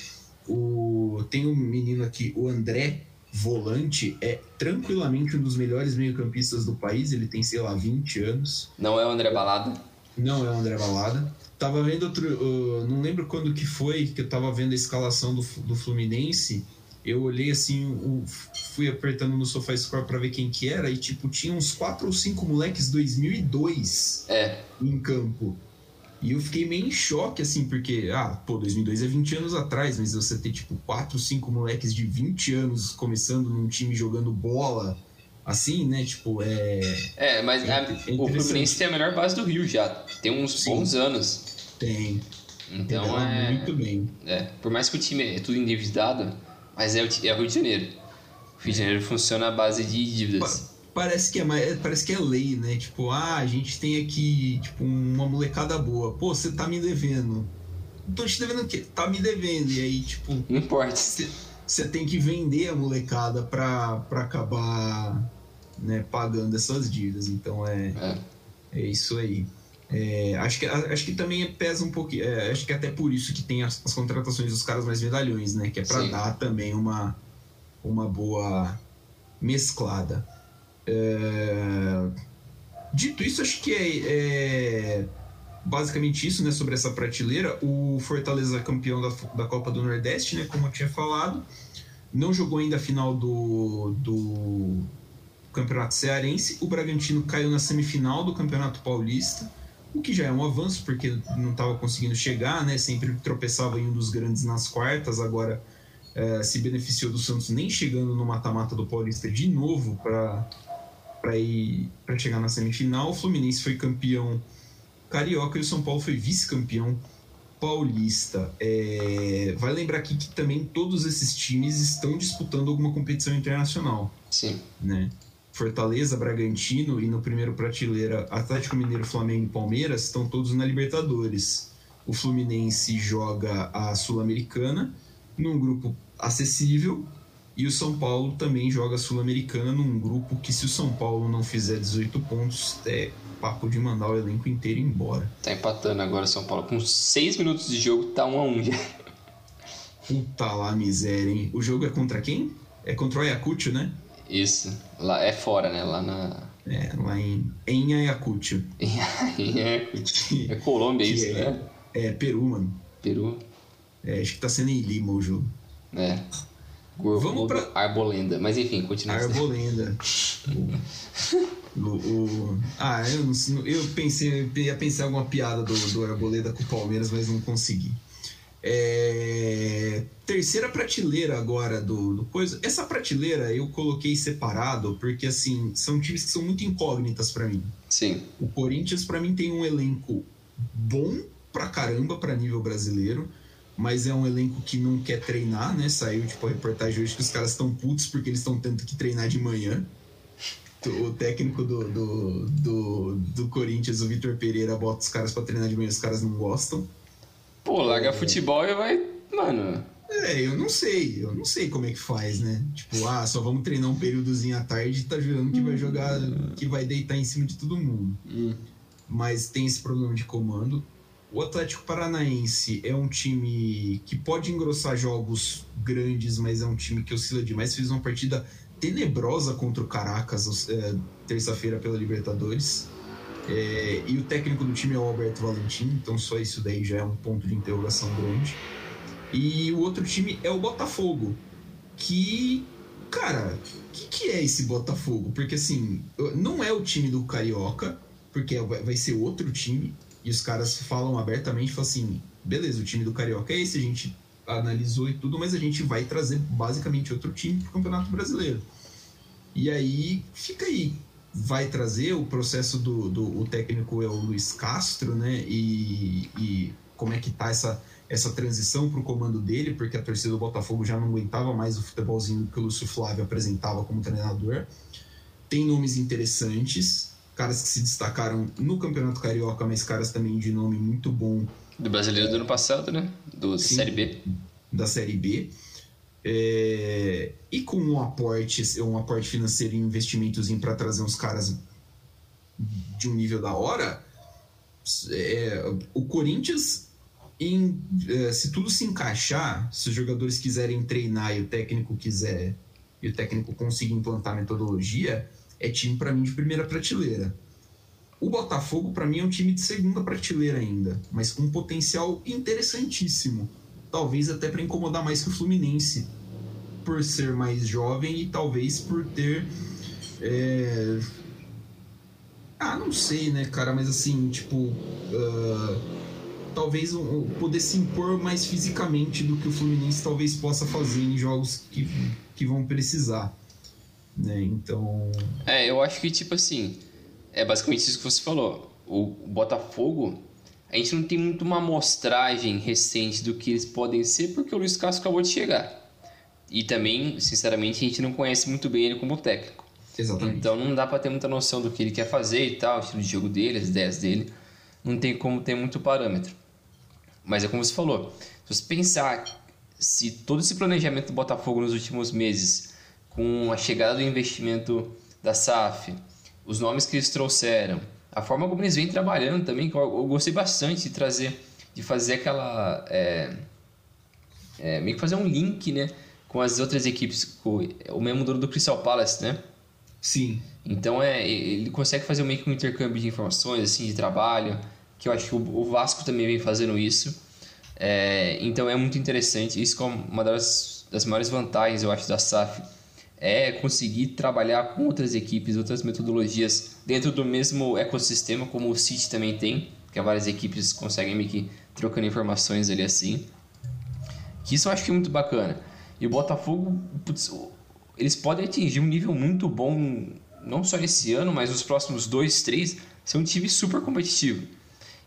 O, tem um menino aqui, o André Volante, é tranquilamente um dos melhores meio-campistas do país, ele tem, sei lá, 20 anos. Não é o André Balada? Não é o André Balada. Tava vendo outro. Uh, não lembro quando que foi que eu tava vendo a escalação do, do Fluminense. Eu olhei assim, fui apertando no Sofá Score pra ver quem que era, e tipo, tinha uns 4 ou 5 moleques 2002 É. em campo. E eu fiquei meio em choque, assim, porque, ah, pô, 2002 é 20 anos atrás, mas você ter, tipo, 4, 5 moleques de 20 anos começando num time jogando bola, assim, né? Tipo, é. É, mas É a- interessante. o Fluminense tem a melhor base do Rio já. Tem uns Sim. bons anos. Tem. Então Então, é, muito bem. é. Por mais que o time é tudo endividado, mas é o, é o Rio de Janeiro. O Rio de Janeiro funciona à base de dívidas. Parece que, é, parece que é lei, né? Tipo, ah, a gente tem aqui, tipo, uma molecada boa. Pô, você tá me devendo. Não tô te devendo o quê? Tá me devendo. E aí, tipo, Não importa. você tem que vender a molecada pra, pra acabar né, pagando essas dívidas. Então é, É. é isso aí. É, acho, que, acho que também pesa um pouquinho. é, acho que até por isso que tem as, as contratações dos caras mais medalhões, né? Que é Sim. dar também uma, uma boa mesclada. É, dito isso, acho que é, é basicamente isso, né? Sobre essa prateleira. O Fortaleza campeão da, da Copa do Nordeste, né? Como eu tinha falado. Não jogou ainda a final do, do Campeonato Cearense. O Bragantino caiu na semifinal do Campeonato Paulista, o que já é um avanço, porque não estava conseguindo chegar, né? Sempre tropeçava em um dos grandes nas quartas, agora eh, se beneficiou do Santos nem chegando no mata-mata do Paulista de novo para para ir para chegar na semifinal. O Fluminense foi campeão carioca e o São Paulo foi vice-campeão paulista. É, vai lembrar aqui que também todos esses times estão disputando alguma competição internacional, Sim. né? Fortaleza, Bragantino e no primeiro prateleira Atlético Mineiro, Flamengo e Palmeiras estão todos na Libertadores. O Fluminense joga a Sul-Americana num grupo acessível e o São Paulo também joga a Sul-Americana num grupo que se o São Paulo não fizer 18 pontos é papo de mandar o elenco inteiro embora. Tá empatando agora o São Paulo. Com 6 minutos de jogo, tá 1 a 1 já. Puta lá miséria, hein? O jogo é contra quem? É contra o Ayacucho, né? Isso. Lá é fora, né? Lá na. É, lá em, em Ayacucho. é, Que- é Colômbia que isso, é, né? É, Peru, mano. Peru. É, acho que tá sendo em Lima o jogo. É. Gol- Vamos pra- Arbolenda. Mas enfim, continua. Arbolenda. o, o, ah, eu, não, sei- eu pensei, eu ia pensar em alguma piada do, do Arboleda com o Palmeiras, mas não consegui. É, terceira prateleira agora do, do coisa. Essa prateleira eu coloquei separado porque assim são times que são muito incógnitas pra mim. Sim. O Corinthians, pra mim, tem um elenco bom pra caramba pra nível brasileiro, mas é um elenco que não quer treinar, né? Saiu tipo a reportagem hoje que os caras estão putos porque eles estão tendo que treinar de manhã. O técnico do, do, do, do Corinthians, o Vitor Pereira, bota os caras pra treinar de manhã, os caras não gostam. Pô, larga futebol e vai. Mano. É, eu não sei, eu não sei como é que faz, né? Tipo, ah, só vamos treinar um períodozinho à tarde e tá jogando que vai jogar, que vai deitar em cima de todo mundo. Hum. mas tem esse problema de comando. O Atlético Paranaense é um time que pode engrossar jogos grandes, mas é um time que oscila demais. Fez uma partida tenebrosa contra o Caracas é, terça-feira pela Libertadores. É, e o técnico do time é o Alberto Valentim, então só isso daí já é um ponto de interrogação grande. E o outro time é o Botafogo, que, cara, o que, que é esse Botafogo? Porque assim, não é o time do Carioca, porque vai ser outro time, e os caras falam abertamente, falam assim, beleza, o time do Carioca é esse, a gente analisou e tudo, mas a gente vai trazer basicamente outro time pro Campeonato Brasileiro. E aí, fica aí. Vai trazer o processo do, do o técnico é o Luiz Castro, né? E, e como é que tá essa, essa transição pro comando dele, porque a torcida do Botafogo já não aguentava mais o futebolzinho que o Lúcio Flávio apresentava como treinador. Tem nomes interessantes, caras que se destacaram no Campeonato Carioca, mas caras também de nome muito bom Do brasileiro do ano passado, né? Do Sim. Série B. da Série B. É, e com um aporte, um aporte financeiro e investimentos para trazer uns caras de um nível da hora, é, o Corinthians, em, é, se tudo se encaixar, se os jogadores quiserem treinar e o técnico quiser e o técnico conseguir implantar metodologia, é time para mim de primeira prateleira. O Botafogo, para mim, é um time de segunda prateleira ainda, mas com um potencial interessantíssimo. Talvez até para incomodar mais que o Fluminense, por ser mais jovem e talvez por ter. É... Ah, não sei, né, cara, mas assim, tipo. Uh... Talvez um, poder se impor mais fisicamente do que o Fluminense talvez possa fazer em jogos que, que vão precisar. Né? Então. É, eu acho que, tipo assim, é basicamente isso que você falou. O Botafogo, a gente não tem muito uma amostragem recente do que eles podem ser, porque o Luiz Castro acabou de chegar. E também, sinceramente, a gente não conhece muito bem ele como técnico. Exatamente. Então não dá para ter muita noção do que ele quer fazer e tal, o estilo de jogo dele, as ideias dele. Não tem como ter muito parâmetro. Mas é como você falou, se você pensar se todo esse planejamento do Botafogo nos últimos meses, com a chegada do investimento da SAF, os nomes que eles trouxeram, a forma como eles vêm trabalhando também, que eu, eu gostei bastante de trazer, de fazer aquela. É, é, meio que fazer um link, né? Com as outras equipes, com o mesmo dono do Crystal Palace, né? Sim. Então é, ele consegue fazer meio que um intercâmbio de informações, assim, de trabalho, que eu acho que o, Vasco também vem fazendo isso. É, então é muito interessante. Isso como uma das, das maiores vantagens, eu acho, da SAF é conseguir trabalhar com outras equipes, outras metodologias dentro do mesmo ecossistema, como o City também tem, que várias equipes conseguem meio que trocando informações ali assim. Que isso eu acho que é muito bacana. E o Botafogo, putz, eles podem atingir um nível muito bom, não só esse ano, mas nos próximos dois, três, ser um time super competitivo.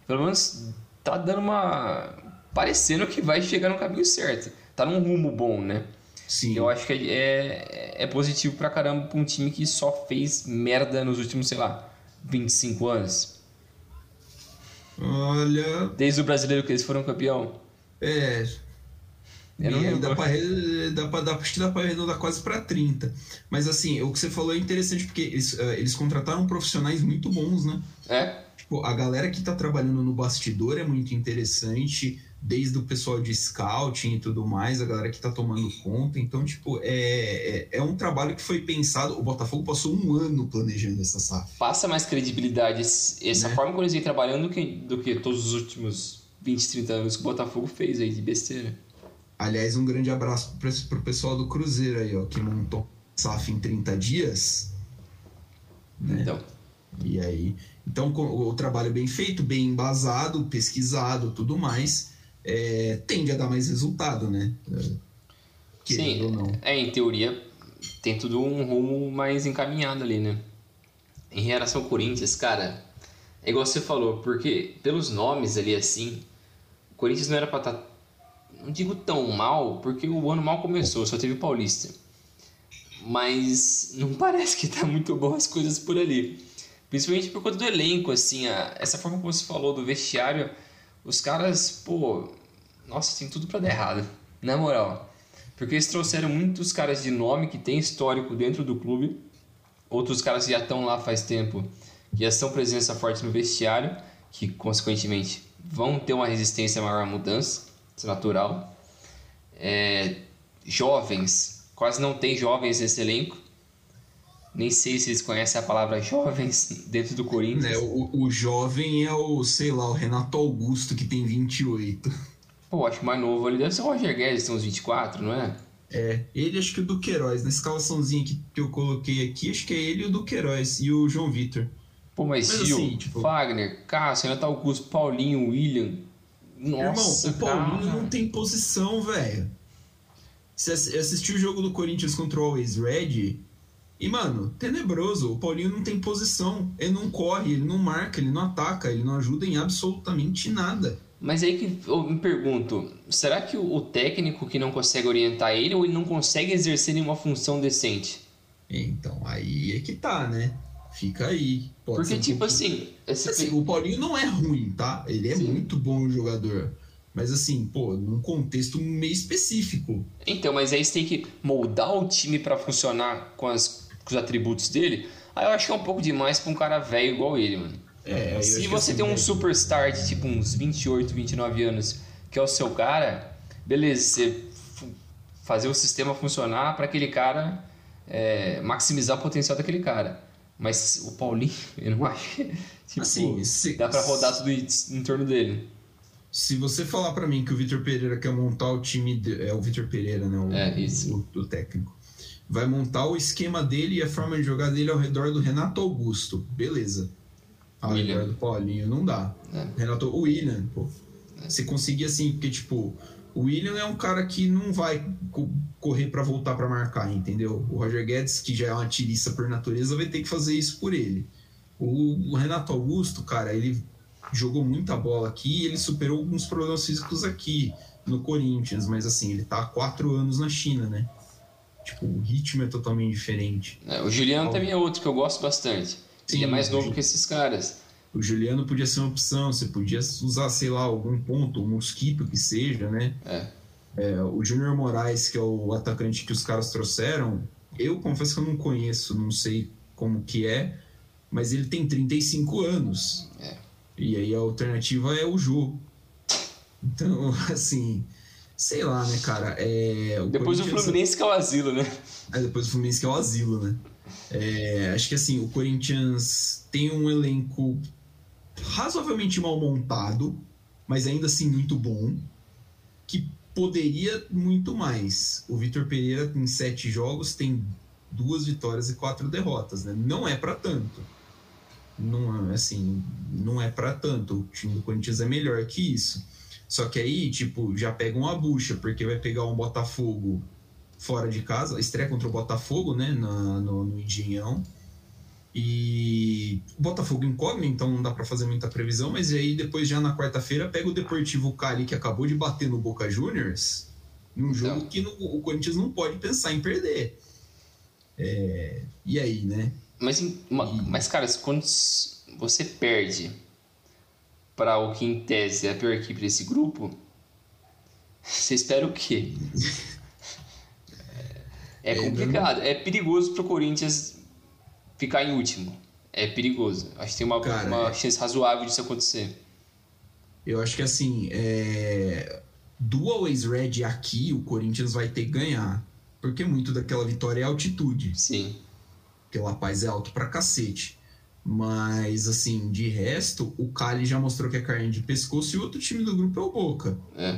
Pelo menos tá dando uma. parecendo que vai chegar no caminho certo. Tá num rumo bom, né? Sim. Eu acho que é, é positivo pra caramba pra um time que só fez merda nos últimos, sei lá, 25 anos. Olha. Desde o brasileiro que eles foram campeão. É. Eu não dá pra, dá pra, dá, acho que dá pra arredondar quase pra 30. Mas assim, o que você falou é interessante porque eles, uh, eles contrataram profissionais muito bons, né? É. Tipo, a galera que tá trabalhando no bastidor é muito interessante desde o pessoal de scouting e tudo mais, a galera que tá tomando conta. Então, tipo, é, é, é, um trabalho que foi pensado. O Botafogo passou um ano planejando essa SAF. Passa mais credibilidade essa né? forma como eles vêm trabalhando do que, do que todos os últimos 20, 30 anos que o Botafogo fez aí de besteira. Aliás, um grande abraço pro, pro pessoal do Cruzeiro aí, ó, que montou SAF em 30 dias. Né? Então. E aí. Então, o, o trabalho bem feito, bem embasado, pesquisado, tudo mais é, tende a dar mais resultado, né? Sim, ou não. é, em teoria tem tudo um rumo mais encaminhado ali, né? Em relação ao Corinthians, cara, é igual você falou, porque pelos nomes ali assim, o Corinthians não era pra estar, tá, não digo tão mal, porque o ano mal começou, só teve o Paulista. Mas não parece que tá muito bom as coisas por ali. Principalmente por conta do elenco, assim, a, essa forma como você falou do vestiário os caras, pô, nossa, tem tudo para dar errado, na moral. Porque eles trouxeram muitos caras de nome que tem histórico dentro do clube, outros caras que já estão lá faz tempo, que já são presença forte no vestiário, que consequentemente vão ter uma resistência maior à mudança, isso é natural. É, jovens, quase não tem jovens nesse elenco, nem sei se eles conhecem a palavra jovens dentro do Corinthians. É, o, o jovem é o, sei lá, o Renato Augusto, que tem 28. Pô, acho mais novo ali deve ser o Roger Guedes, tem uns 24, não é? É, ele acho que o Duqueiroz. Na escalaçãozinha que, que eu coloquei aqui, acho que é ele e o Duqueiroz e o João Vitor. Pô, mas, mas Gil, assim, tipo... Fagner, Cássio, Renato Augusto, Paulinho, William. Nossa, Irmão, o Paulinho cara. não tem posição, velho. Você assistiu o jogo do Corinthians contra o Always Red? E, mano, tenebroso. O Paulinho não tem posição. Ele não corre, ele não marca, ele não ataca, ele não ajuda em absolutamente nada. Mas aí que eu me pergunto, será que o técnico que não consegue orientar ele ou ele não consegue exercer nenhuma função decente? Então, aí é que tá, né? Fica aí. Pode Porque, um tipo assim, assim. O Paulinho não é ruim, tá? Ele é Sim. muito bom jogador. Mas assim, pô, num contexto meio específico. Então, mas aí você tem que moldar o time para funcionar com as com os atributos dele, aí eu acho que é um pouco demais pra um cara velho igual ele, mano. É, Se você tem um mesmo. superstar de tipo uns 28, 29 anos, que é o seu cara, beleza, você fazer o sistema funcionar para aquele cara é, maximizar o potencial daquele cara. Mas o Paulinho, eu não acho. Tipo, Assim, se- dá pra rodar tudo em, torno dele. Se você falar pra mim que o Vitor Pereira quer montar o time. de- é o Vitor Pereira, né? O, É, isso. O, o técnico. Vai montar o esquema dele e a forma de jogar dele ao redor do Renato Augusto. Beleza. William. redor do Paulinho não dá. É. Renato, o William, pô. Você conseguir assim, porque, tipo, o William é um cara que não vai co- correr pra voltar pra marcar, entendeu? O Roger Guedes, que já é uma tiriça por natureza, vai ter que fazer isso por ele. O, o Renato Augusto, cara, ele jogou muita bola aqui e ele superou alguns problemas físicos aqui no Corinthians, mas assim, ele tá há quatro anos na China, né? Tipo, o ritmo é totalmente diferente. É, o Juliano também é outro que eu gosto bastante. Ele Sim, é mais novo que esses caras. O Juliano podia ser uma opção, você podia usar, sei lá, algum ponto, um mosquito que seja, né? É. É, o Júnior Moraes, que é o atacante que os caras trouxeram, eu confesso que eu não conheço, não sei como que é, mas ele tem 35 anos. É. E aí a alternativa é o Jô. Então, assim, sei lá, né, cara? É, o Depois o Fluminense que é o asilo, né? Aí depois o Fluminense que é o asilo, né? É, acho que assim, o Corinthians tem um elenco razoavelmente mal montado, mas ainda assim muito bom, que poderia muito mais. O Vitor Pereira em sete jogos tem duas vitórias e quatro derrotas, né? Não é pra tanto. Não é assim, não é pra tanto. O time do Corinthians é melhor que isso. Só que aí, tipo, já pega uma bucha, porque vai pegar um Botafogo fora de casa, estreia contra o Botafogo, né, na, no, no Engenhão. E o Botafogo incógnito, então não dá pra fazer muita previsão, mas aí depois já na quarta-feira pega o Deportivo Cali, que acabou de bater no Boca Juniors, num jogo Então. que no- o Corinthians não pode pensar em perder. É, e aí, né? Mas, mas, cara, quando você perde para o que em tese é a pior equipe desse grupo, você espera o quê? É complicado. É perigoso pro Corinthians ficar em último. É perigoso. Acho que tem uma, Cara, uma é- chance razoável disso acontecer. Eu acho que assim, é... do Always Red aqui, o Corinthians vai ter que ganhar. Porque muito daquela vitória é altitude. Sim. porque La Paz é alto pra cacete. Mas, assim, de resto, o Cali já mostrou que é carne de pescoço e o outro time do grupo é o Boca. É.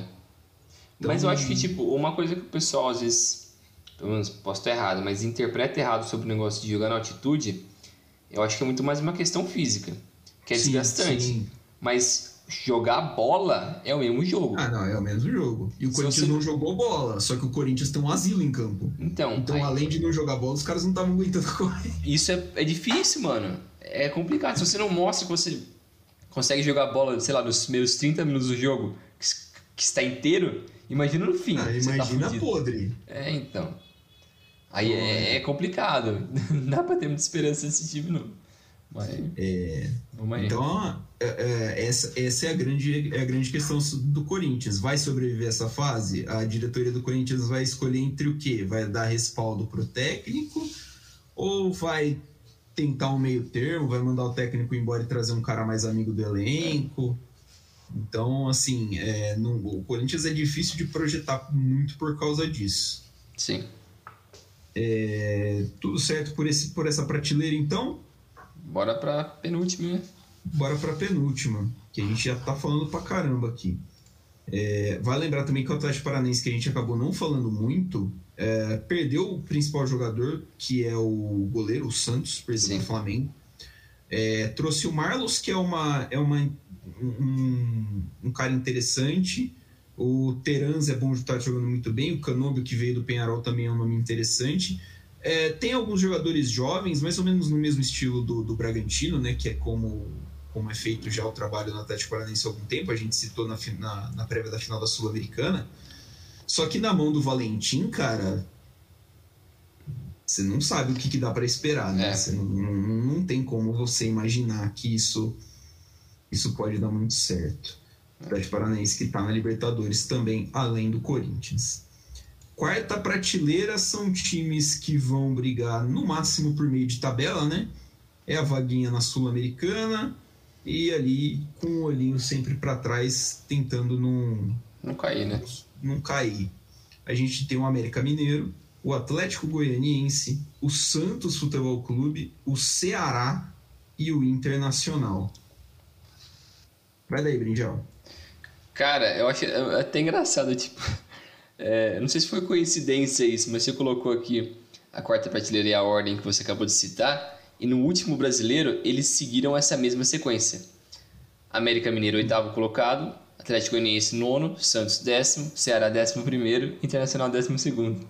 Então- Mas eu acho que, tipo, uma coisa que o pessoal às vezes, posso estar errado, mas interpreta errado sobre o negócio de jogar na altitude, eu acho que é muito mais uma questão física, que é Sim, desgastante. sim. Mas jogar bola é o mesmo jogo. Ah, não, é o mesmo jogo. E o Se Corinthians você- não jogou bola, só que o Corinthians tem um asilo em campo. Então, Então, aí- além de não jogar bola, os caras não estavam aguentando correr. isso é, é difícil, mano. É complicado. Se você não mostra que você consegue jogar bola, sei lá, nos primeiros 30 minutos do jogo, que, que está inteiro, imagina no fim. Ah, tá imagina fudido. podre. É, então. Aí é, é complicado. Não dá pra ter muita esperança nesse time, não. Mas. Vamos aí. Então, é, é, essa, essa é, a grande, é a grande questão do Corinthians. Vai sobreviver essa fase? A diretoria do Corinthians vai escolher entre o quê? Vai dar respaldo pro técnico ou vai tentar um meio termo, vai mandar o técnico embora e trazer um cara mais amigo do elenco? Então, assim, é, não- o Corinthians é difícil de projetar muito por causa disso. Sim. É, tudo certo por, esse, por essa prateleira, então? Bora pra penúltima, né? Bora pra penúltima, que a gente já tá falando pra caramba aqui. É, vai lembrar também que o Atlético Paranaense, que a gente acabou não falando muito, é, perdeu o principal jogador, que é o goleiro, o Santos, perdeu Sim. o Flamengo. É, trouxe o Marlos, que é, uma, é uma, um, um cara interessante. O Terans é bom de estar jogando muito bem. O Canobio, que veio do Penharol, também é um nome interessante. É, tem alguns jogadores jovens, mais ou menos no mesmo estilo do, do Bragantino, né? Que é como, como é feito já o trabalho no Atlético Paranaense há algum tempo. A gente citou na, na, na prévia da final da Sul-Americana. Só que na mão do Valentim, cara, você não sabe o que, que dá para esperar, né? É. Você não, não, não tem como você imaginar que isso, isso pode dar muito certo. Atlético Paranaense que está na Libertadores também, além do Corinthians. Quarta prateleira são times que vão brigar no máximo por meio de tabela, né? É a vaguinha na Sul-Americana e ali com o olhinho sempre para trás, tentando não, Não cair, né? não cair. A gente tem o América Mineiro, o Atlético Goianiense, o Santos Futebol Clube, o Ceará e o Internacional. Vai daí, Brinjal. Cara, eu acho até engraçado, tipo. É, não sei se foi coincidência isso, mas você colocou aqui a quarta prateleira e a ordem que você acabou de citar, e no último brasileiro eles seguiram essa mesma sequência. América Mineiro, oitavo colocado, Atlético Goianiense, nono, Santos, décimo, Ceará, décimo primeiro, Internacional, décimo segundo.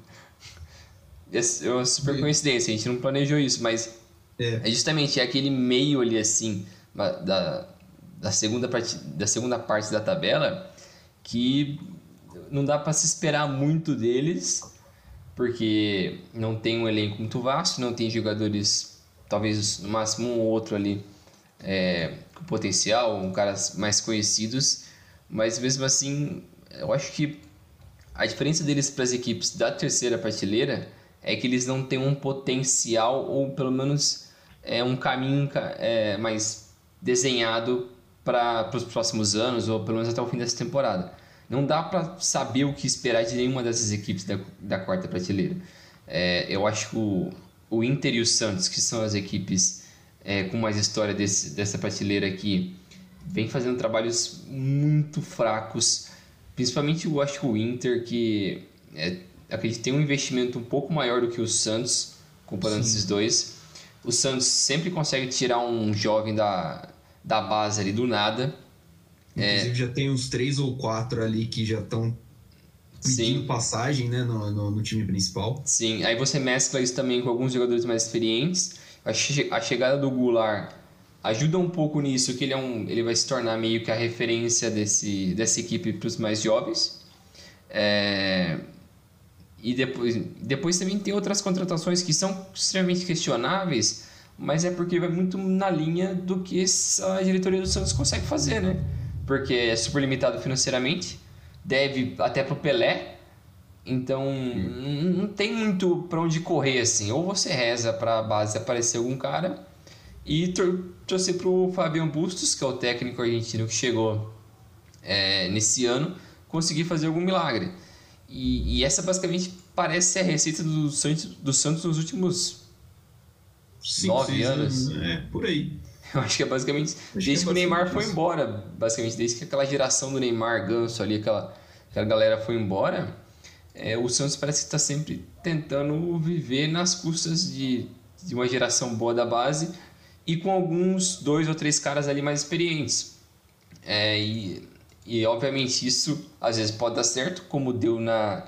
É uma super coincidência, a gente não planejou isso, mas é, é justamente aquele meio ali assim, da, da, segunda parte, da segunda parte da tabela, que não dá para se esperar muito deles, porque não tem um elenco muito vasto, não tem jogadores, talvez no máximo um ou outro ali é, com potencial, um caras mais conhecidos, mas mesmo assim, eu acho que a diferença deles para as equipes da terceira prateleira é que eles não têm um potencial ou pelo menos é um caminho é, mais desenhado para os próximos anos ou pelo menos até o fim dessa temporada. Não dá para saber o que esperar de nenhuma dessas equipes da, da quarta prateleira. É, eu acho que o, o Inter e o Santos, que são as equipes é, com mais história desse, dessa prateleira aqui, vem fazendo trabalhos muito fracos. Principalmente eu acho que o Inter, que é, acredito tem um investimento um pouco maior do que o Santos, comparando Sim. esses dois. O Santos sempre consegue tirar um jovem da, da base ali do nada Inclusive, é... já tem uns três ou quatro ali que já estão pedindo Sim. passagem né, no, no, no, time principal. Sim, aí você mescla isso também com alguns jogadores mais experientes. A, che a chegada do Goulart ajuda um pouco nisso, que ele, é um, ele vai se tornar meio que a referência desse, dessa equipe para os mais jovens. É... E depois, depois também tem outras contratações que são extremamente questionáveis, mas é porque vai muito na linha do que a diretoria do Santos consegue fazer, né? porque é super limitado financeiramente, deve até pro Pelé, então não tem muito para onde correr assim. Ou você reza para a base aparecer algum cara e tor torcer pro Fabian Bustos, que é o técnico argentino que chegou é, nesse ano, conseguir fazer algum milagre. E, e, essa basicamente parece ser a receita do Santos, do Santos nos últimos Cinco, nove anos. anos. É, por aí. Eu acho que é basicamente acho desde que, é que o Neymar foi embora, basicamente desde que aquela geração do Neymar, Ganso ali, aquela, aquela galera foi embora, é, o Santos parece que está sempre tentando viver nas custas de, de uma geração boa da base e com alguns dois ou três caras ali mais experientes. É, e, e obviamente isso às vezes pode dar certo, como deu na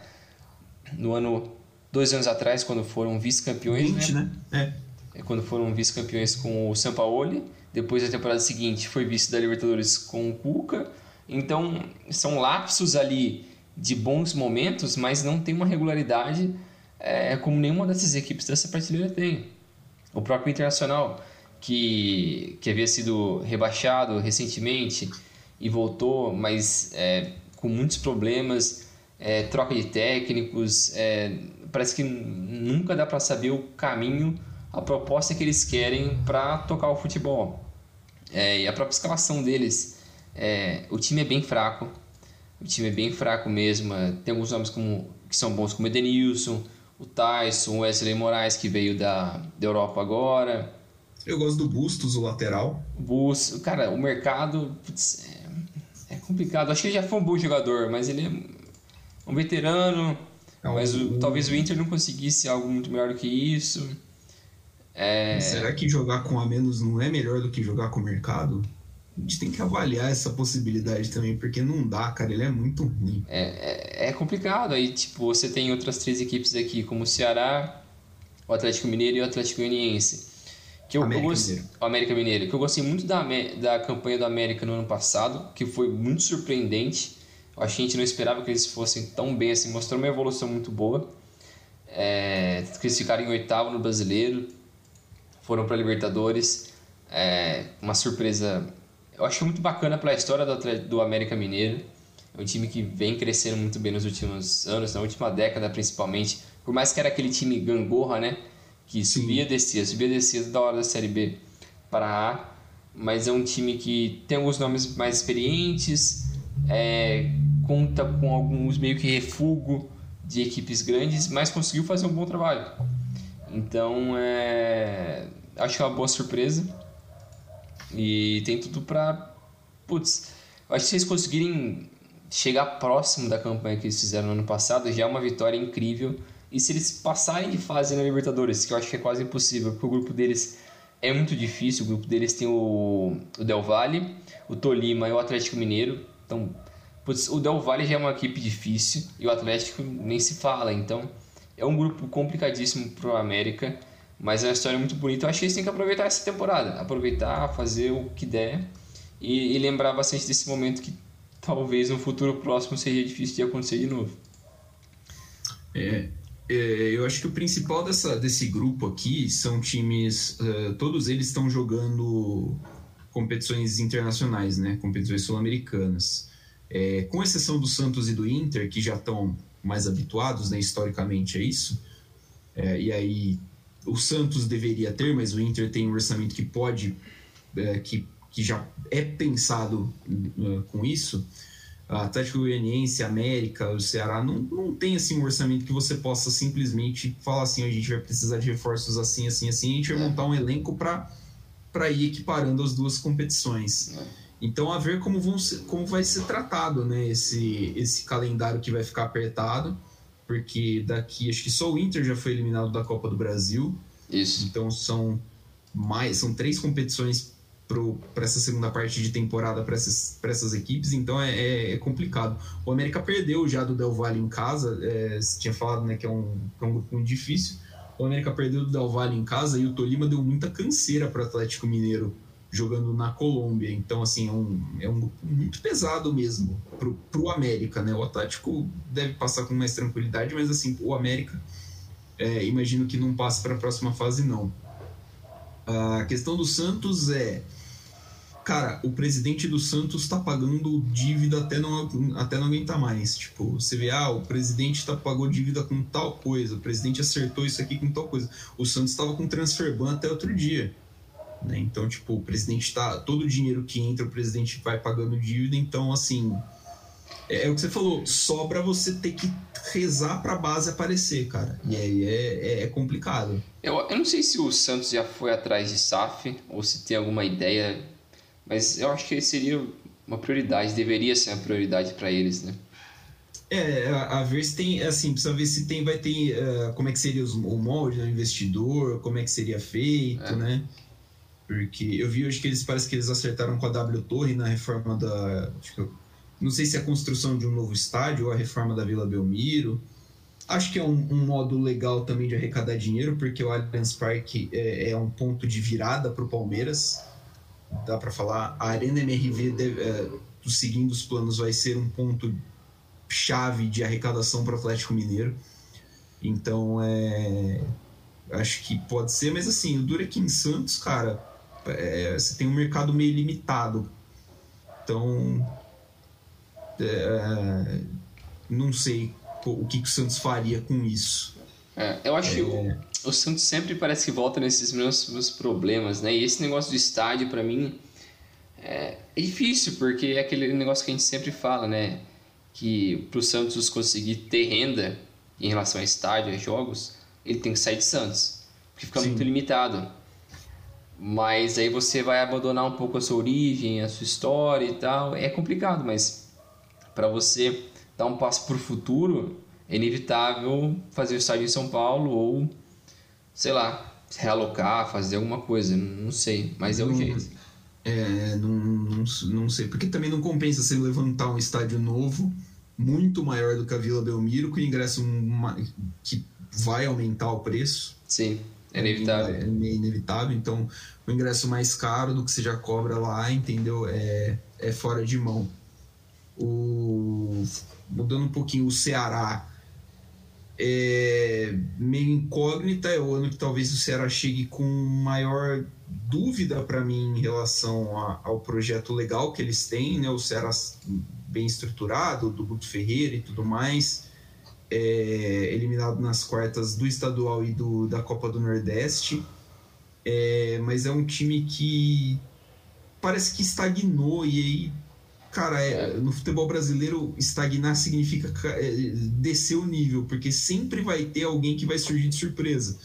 no ano dois anos atrás quando foram vice-campeões, né? né? É é quando foram vice-campeões com o Sampaoli. Depois, na temporada seguinte, foi vice da Libertadores com o Cuca. Então, são lapsos ali de bons momentos, mas não tem uma regularidade é, como nenhuma dessas equipes dessa prateleira tem. O próprio Internacional, que, que havia sido rebaixado recentemente e voltou, mas é, com muitos problemas, é, troca de técnicos, é, parece que nunca dá para saber o caminho a proposta que eles querem para tocar o futebol. É, e a própria escalação deles, é, o time é bem fraco, o time é bem fraco mesmo. É, tem alguns nomes como, que são bons, como o Edenilson, o Tyson, o Wesley Moraes, que veio da, da Europa agora. Eu gosto do Bustos, o lateral. Bustos, cara, o mercado putz, é, é, complicado. Acho que ele já foi um bom jogador, mas ele é um veterano. É um, mas o, talvez o Inter não conseguisse algo muito melhor do que isso. É... Será que jogar com a menos não é melhor do que jogar com o mercado? A gente tem que avaliar essa possibilidade também, porque não dá, cara, ele é muito ruim. É, é, é complicado. Aí, tipo, você tem outras três equipes aqui, como o Ceará, o Atlético Mineiro e o Atlético Goianiense. Que eu, América, eu gost... Mineiro. O América Mineiro. Que eu gostei muito da, da campanha do América no ano passado, que foi muito surpreendente. Eu acho que a gente não esperava que eles fossem tão bem assim. Mostrou uma evolução muito boa. É, que eles ficaram em oitavo no brasileiro foram para a Libertadores. É uma surpresa, eu acho muito bacana pela história do, do América Mineiro. É um time que vem crescendo muito bem nos últimos anos, na última década principalmente. Por mais que era aquele time gangorra, né? Que subia descia, subia descia da hora da Série B para A. Mas é um time que tem alguns nomes mais experientes, é, conta com alguns meio que refúgio de equipes grandes, mas conseguiu fazer um bom trabalho. Então, é, acho que é uma boa surpresa. E tem tudo para. Putz, acho que se eles conseguirem chegar próximo da campanha que eles fizeram no ano passado, já é uma vitória incrível. E se eles passarem de fase na Libertadores, que eu acho que é quase impossível, porque o grupo deles é muito difícil. O grupo deles tem o, o Del Valle, o Tolima e o Atlético Mineiro. Então, putz, o Del Valle já é uma equipe difícil e o Atlético nem se fala. Então, é um grupo complicadíssimo para o América, mas é uma história muito bonita. Eu acho que eles têm que aproveitar essa temporada, aproveitar, fazer o que der e, e lembrar bastante desse momento que talvez no futuro próximo seja difícil de acontecer de novo. É, é, eu acho que o principal dessa, desse grupo aqui são times, uh, todos eles estão jogando competições internacionais, né? Competições sul-americanas. É, com exceção do Santos e do Inter, que já estão mais habituados, né, historicamente, a isso. É, e aí o Santos deveria ter, mas o Inter tem um orçamento que pode, é, que, que já é pensado uh, com isso. Atlético Goianiense, América, o Ceará, não, não tem assim um orçamento que você possa simplesmente falar assim, a gente vai precisar de reforços assim, assim, assim, a gente vai é. montar um elenco para ir equiparando as duas competições. É. Então, a ver como, vão ser, como vai ser tratado né, esse, esse calendário que vai ficar apertado, porque daqui, acho que só o Inter já foi eliminado da Copa do Brasil. Isso. Então, são mais, são três competições para essa segunda parte de temporada para essas, essas equipes, então é, é, é, complicado. O América perdeu já do Del Valle em casa, é, você tinha falado né, que é um, é um grupo muito difícil. O América perdeu do Del Valle em casa e o Tolima deu muita canseira para o Atlético Mineiro jogando na Colômbia. Então, assim, é um, é um grupo muito pesado mesmo para o América, né? O Atlético deve passar com mais tranquilidade, mas assim, o América é, imagino que não passe para a próxima fase, não. A questão do Santos é cara, o presidente do Santos está pagando dívida até não, até não aguentar mais. Tipo, você vê, ah, o presidente tá, pagou dívida com tal coisa, o presidente acertou isso aqui com tal coisa. O Santos estava com transfer ban até outro dia. Né? Então, tipo, o presidente está. Todo o dinheiro que entra, o presidente vai pagando dívida, então, assim. É, é o que você falou, sobra você ter que rezar para a base aparecer, cara. E aí é, é, é complicado. Eu, eu não sei se o Santos já foi atrás de SAF ou se tem alguma ideia mas eu acho que seria uma prioridade, deveria ser uma prioridade para eles, né? É, a, ver se tem, assim, precisa ver se tem, vai ter, uh, como é que seria os, o molde do investidor, como é que seria feito, é. né? Porque eu vi hoje que eles, parece que eles acertaram com a W Torre na reforma da, eu, não sei se é a construção de um novo estádio ou a reforma da Vila Belmiro. Acho que é um, um modo legal também de arrecadar dinheiro, porque o Allianz Parque é, é um ponto de virada para o Palmeiras dá para falar, a Arena MRV, deve, é, seguindo os planos, vai ser um ponto chave de arrecadação para o Atlético Mineiro. Então, é, acho que pode ser, mas assim, o duro é que em Santos, cara, é, você tem um mercado meio limitado. Então, é, não sei o que, que, o Santos faria com isso. É, eu acho que o, é o Santos sempre parece que volta nesses mesmos problemas, né? E esse negócio do estádio, para mim, é, é, difícil, porque é aquele negócio que a gente sempre fala, né? Que pro Santos conseguir ter renda em relação a estádio, a jogos, ele tem que sair de Santos, porque fica Sim. muito limitado. Mas aí você vai abandonar um pouco a sua origem, a sua história e tal. É complicado, mas para você dar um passo para o futuro, é inevitável fazer o estádio em São Paulo ou sei lá, realocar, fazer alguma coisa, não sei, mas é o jeito. É, não, não, não sei, porque também não compensa você levantar um estádio novo, muito maior do que a Vila Belmiro, com ingresso que vai aumentar o preço. Sim, é inevitável. É, é inevitável, então o ingresso mais caro do que você já cobra lá, entendeu? É, é fora de mão. O, mudando um pouquinho, o Ceará é meio incógnita. É o ano que talvez o Ceará chegue com maior dúvida para mim em relação a, ao projeto legal que eles têm, né? O Ceará bem estruturado, do Guto Ferreira e tudo mais, é, eliminado nas quartas do estadual e do, da Copa do Nordeste. É, mas é um time que parece que estagnou e aí cara, é, no futebol brasileiro, estagnar significa é, descer o nível, porque sempre vai ter alguém que vai surgir de surpresa.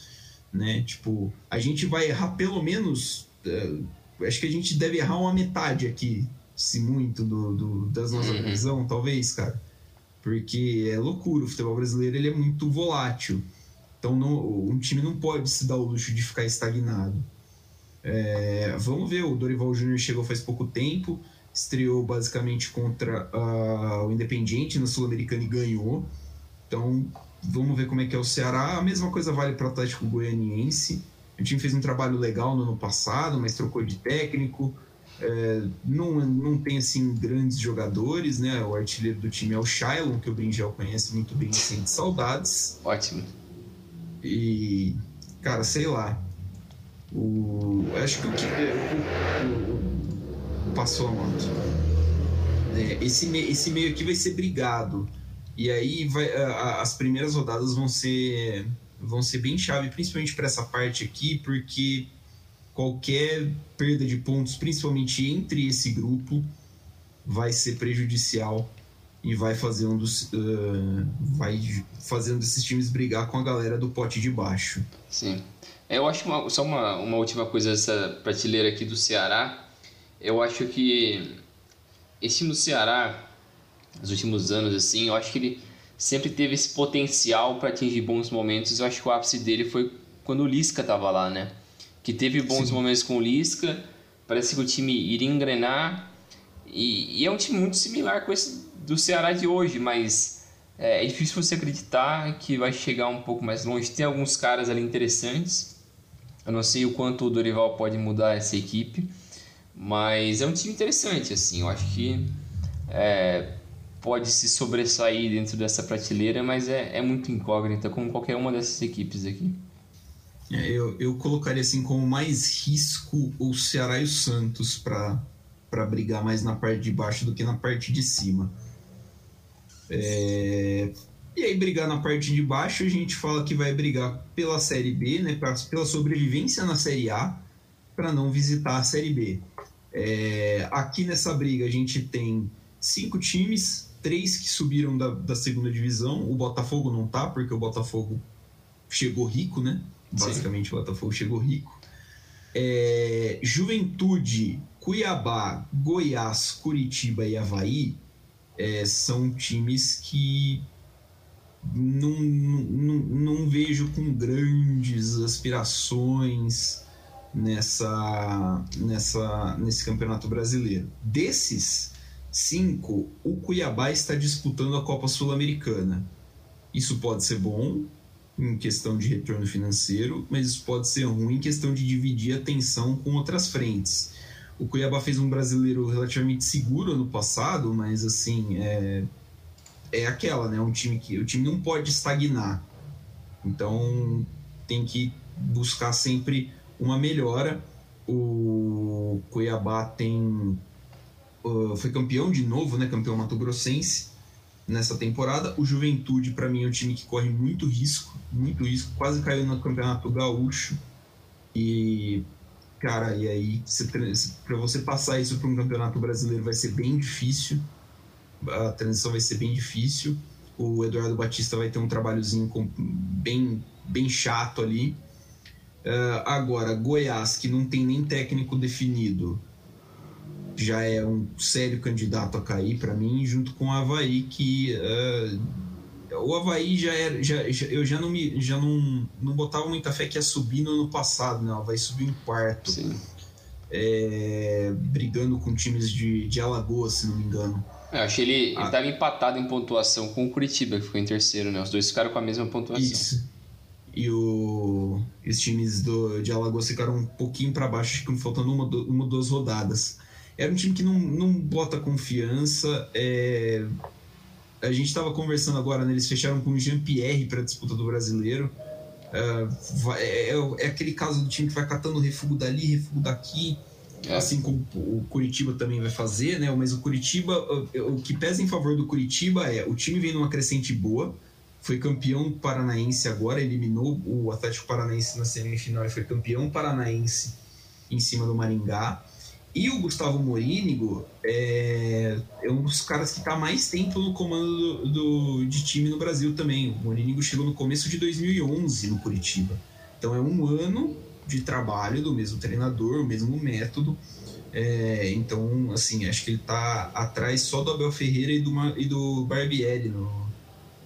Né? Tipo, a gente vai errar pelo menos. É, acho que a gente deve errar uma metade aqui, se muito, do, do das nossas uhum. previsão, talvez, cara. Porque é loucura, o futebol brasileiro ele é muito volátil. Então não, um time não pode se dar o luxo de ficar estagnado. É, vamos ver, o Dorival Júnior chegou faz pouco tempo, estreou basicamente contra uh, o Independiente na Sul-Americana e ganhou. Então vamos ver como é que é o Ceará. A mesma coisa vale para o Atlético Goianiense. O time fez um trabalho legal no ano passado, mas trocou de técnico. É, não, não tem assim grandes jogadores, né? O artilheiro do time é o Shailon, que o Brinjel conhece muito bem e sente saudades. Ótimo. E, cara, sei lá. O, acho que o que. O, o, passou a moto. É, esse, esse meio aqui vai ser brigado. E aí vai, a, as primeiras rodadas vão ser, vão ser bem chave, principalmente para essa parte aqui, porque qualquer perda de pontos, principalmente entre esse grupo, vai ser prejudicial e vai fazendo, uh, vai fazendo esses times brigar com a galera do pote de baixo. Sim. Eu acho uma, só uma, uma última coisa dessa prateleira aqui do Ceará. Eu acho que esse time do Ceará, nos últimos anos, assim, eu acho que ele sempre teve esse potencial para atingir bons momentos. Eu acho que o ápice dele foi quando o Lisca estava lá, né? Que teve bons Sim. momentos com o Lisca, parece que o time iria engrenar. E, e, é um time muito similar com esse do Ceará de hoje, mas é, é difícil você acreditar que vai chegar um pouco mais longe. Tem alguns caras ali interessantes, eu não sei o quanto o Dorival pode mudar essa equipe, mas é um time interessante, assim. Eu acho que é, pode se sobressair dentro dessa prateleira, mas é, é muito incógnita, como qualquer uma dessas equipes aqui. É, eu, eu colocaria assim como mais risco o Ceará e o Santos para brigar mais na parte de baixo do que na parte de cima. É, e aí, brigar na parte de baixo, a gente fala que vai brigar pela Série B, né, pela sobrevivência na Série A, para não visitar a Série B. É, aqui nessa briga, a gente tem cinco times, três que subiram da, da segunda divisão. O Botafogo não tá, porque o Botafogo chegou rico, né? Basicamente, Sim. o Botafogo chegou rico. É, Juventude, Cuiabá, Goiás, Curitiba e Havaí é, são times que não, não, não vejo com grandes aspirações nessa, nessa, nesse campeonato brasileiro. Desses cinco, o Cuiabá está disputando a Copa Sul-Americana. Isso pode ser bom em questão de retorno financeiro, mas isso pode ser ruim em questão de dividir a atenção com outras frentes. O Cuiabá fez um brasileiro relativamente seguro ano passado, mas assim, é, é aquela, né? Um time que o time não pode estagnar. Então tem que buscar sempre uma melhora. O Cuiabá tem uh, foi campeão de novo, né? Campeão Mato Grossense nessa temporada. O Juventude para mim é um time que corre muito risco, muito risco. Quase caiu no Campeonato Gaúcho e cara, e aí para você passar isso para um campeonato brasileiro vai ser bem difícil a transição vai ser bem difícil. O Eduardo Batista vai ter um trabalhozinho com, bem, bem chato ali. Uh, agora, Goiás, que não tem nem técnico definido, já é um sério candidato a cair para mim, junto com o Havaí, que uh, o Havaí já era. Já, já, eu já, não, me, já não, não botava muita fé que ia subir no ano passado, né? O Havaí subiu em quarto. É, brigando com times de, de Alagoas, se não me engano. Eu achei ele, ah. ele empatado em pontuação com o Curitiba, que ficou em terceiro, né? Os dois ficaram com a mesma pontuação. Isso. E o, os times do, de Alagoas ficaram um pouquinho para baixo, que faltando uma, uma ou duas rodadas. Era um time que não, não bota confiança. É... A gente estava conversando agora, né? eles fecharam com o Jean-Pierre para a disputa do brasileiro. É, é, é, aquele caso do time que vai catando refúgio dali, refúgio daqui é. Assim como o Curitiba também vai fazer, né? Mas o Curitiba, o que pesa em favor do Curitiba é o time vem numa crescente boa, foi campeão paranaense agora, eliminou o Atlético Paranaense na semifinal e foi campeão paranaense em cima do Maringá. E o Gustavo Morínigo é, é um dos caras que está mais tempo no comando do, do, de time no Brasil também. O Morínigo chegou no começo de 2011 no Curitiba. Então é um ano de trabalho do mesmo treinador, o mesmo método. É, então, assim, acho que ele está atrás só do Abel Ferreira e do, e do Barbieri no,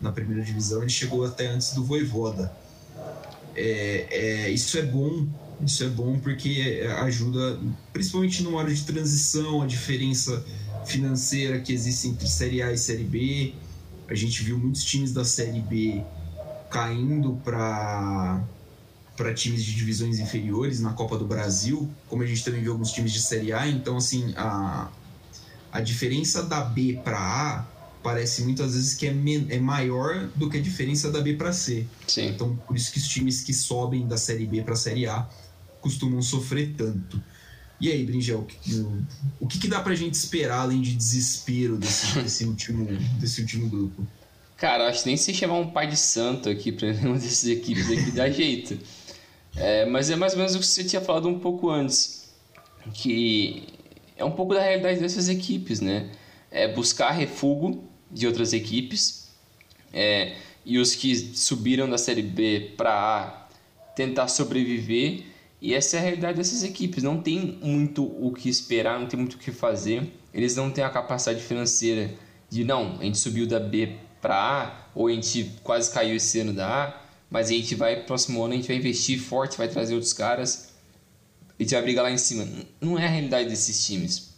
na primeira divisão. Ele chegou até antes do Voivoda. É, é, isso é bom isso é bom porque ajuda, principalmente numa hora de transição, a diferença financeira que existe entre Série A e Série B. A gente viu muitos times da Série B caindo para para times de divisões inferiores na Copa do Brasil, como a gente também viu alguns times de Série A. Então, assim, a, a diferença da B para A parece muitas vezes que é, é maior do que a diferença da B para C. Sim. Então, por isso que os times que sobem da Série B para a Série A costumam sofrer tanto. E aí, Bringel, o, o que, que dá pra gente esperar além de desespero desse, desse, último, desse último grupo? Cara, acho que nem se chamar um pai de santo aqui pra nenhuma dessas equipes aqui dá jeito. É, mas é mais ou menos o que você tinha falado um pouco antes. Que é um pouco da realidade dessas equipes, né? É buscar refúgio de outras equipes. É, e os que subiram da Série B para A tentar sobreviver e essa é a realidade dessas equipes. Não tem muito o que esperar, não tem muito o que fazer. Eles não têm a capacidade financeira de, não, a gente subiu da B para A, ou a gente quase caiu esse ano da A, mas a gente vai, próximo ano, a gente vai investir forte, vai trazer outros caras, a gente vai brigar lá em cima. Não é a realidade desses times.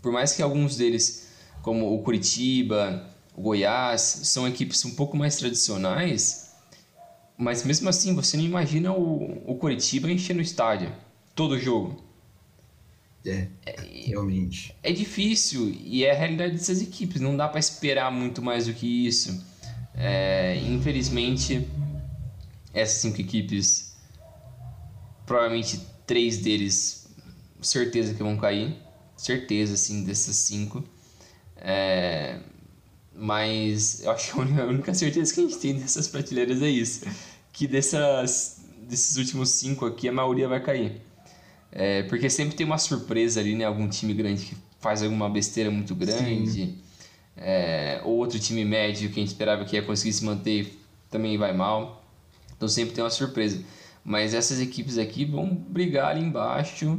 Por mais que alguns deles, como o Curitiba, o Goiás, são equipes um pouco mais tradicionais, mas mesmo assim, você não imagina o, o Curitiba enchendo o estádio todo jogo. É, realmente. É difícil e é a realidade dessas equipes. Não dá para esperar muito mais do que isso. É, infelizmente, essas cinco equipes, provavelmente três deles, certeza que vão cair. Certeza, assim, dessas cinco. É, mas eu acho que a única certeza que a gente tem dessas prateleiras é isso que dessas, desses últimos cinco aqui, a maioria vai cair. É, porque sempre tem uma surpresa ali, né? Algum time grande que faz alguma besteira muito grande. É, ou outro time médio que a gente esperava que ia conseguir se manter também vai mal. Então sempre tem uma surpresa. Mas essas equipes aqui vão brigar ali embaixo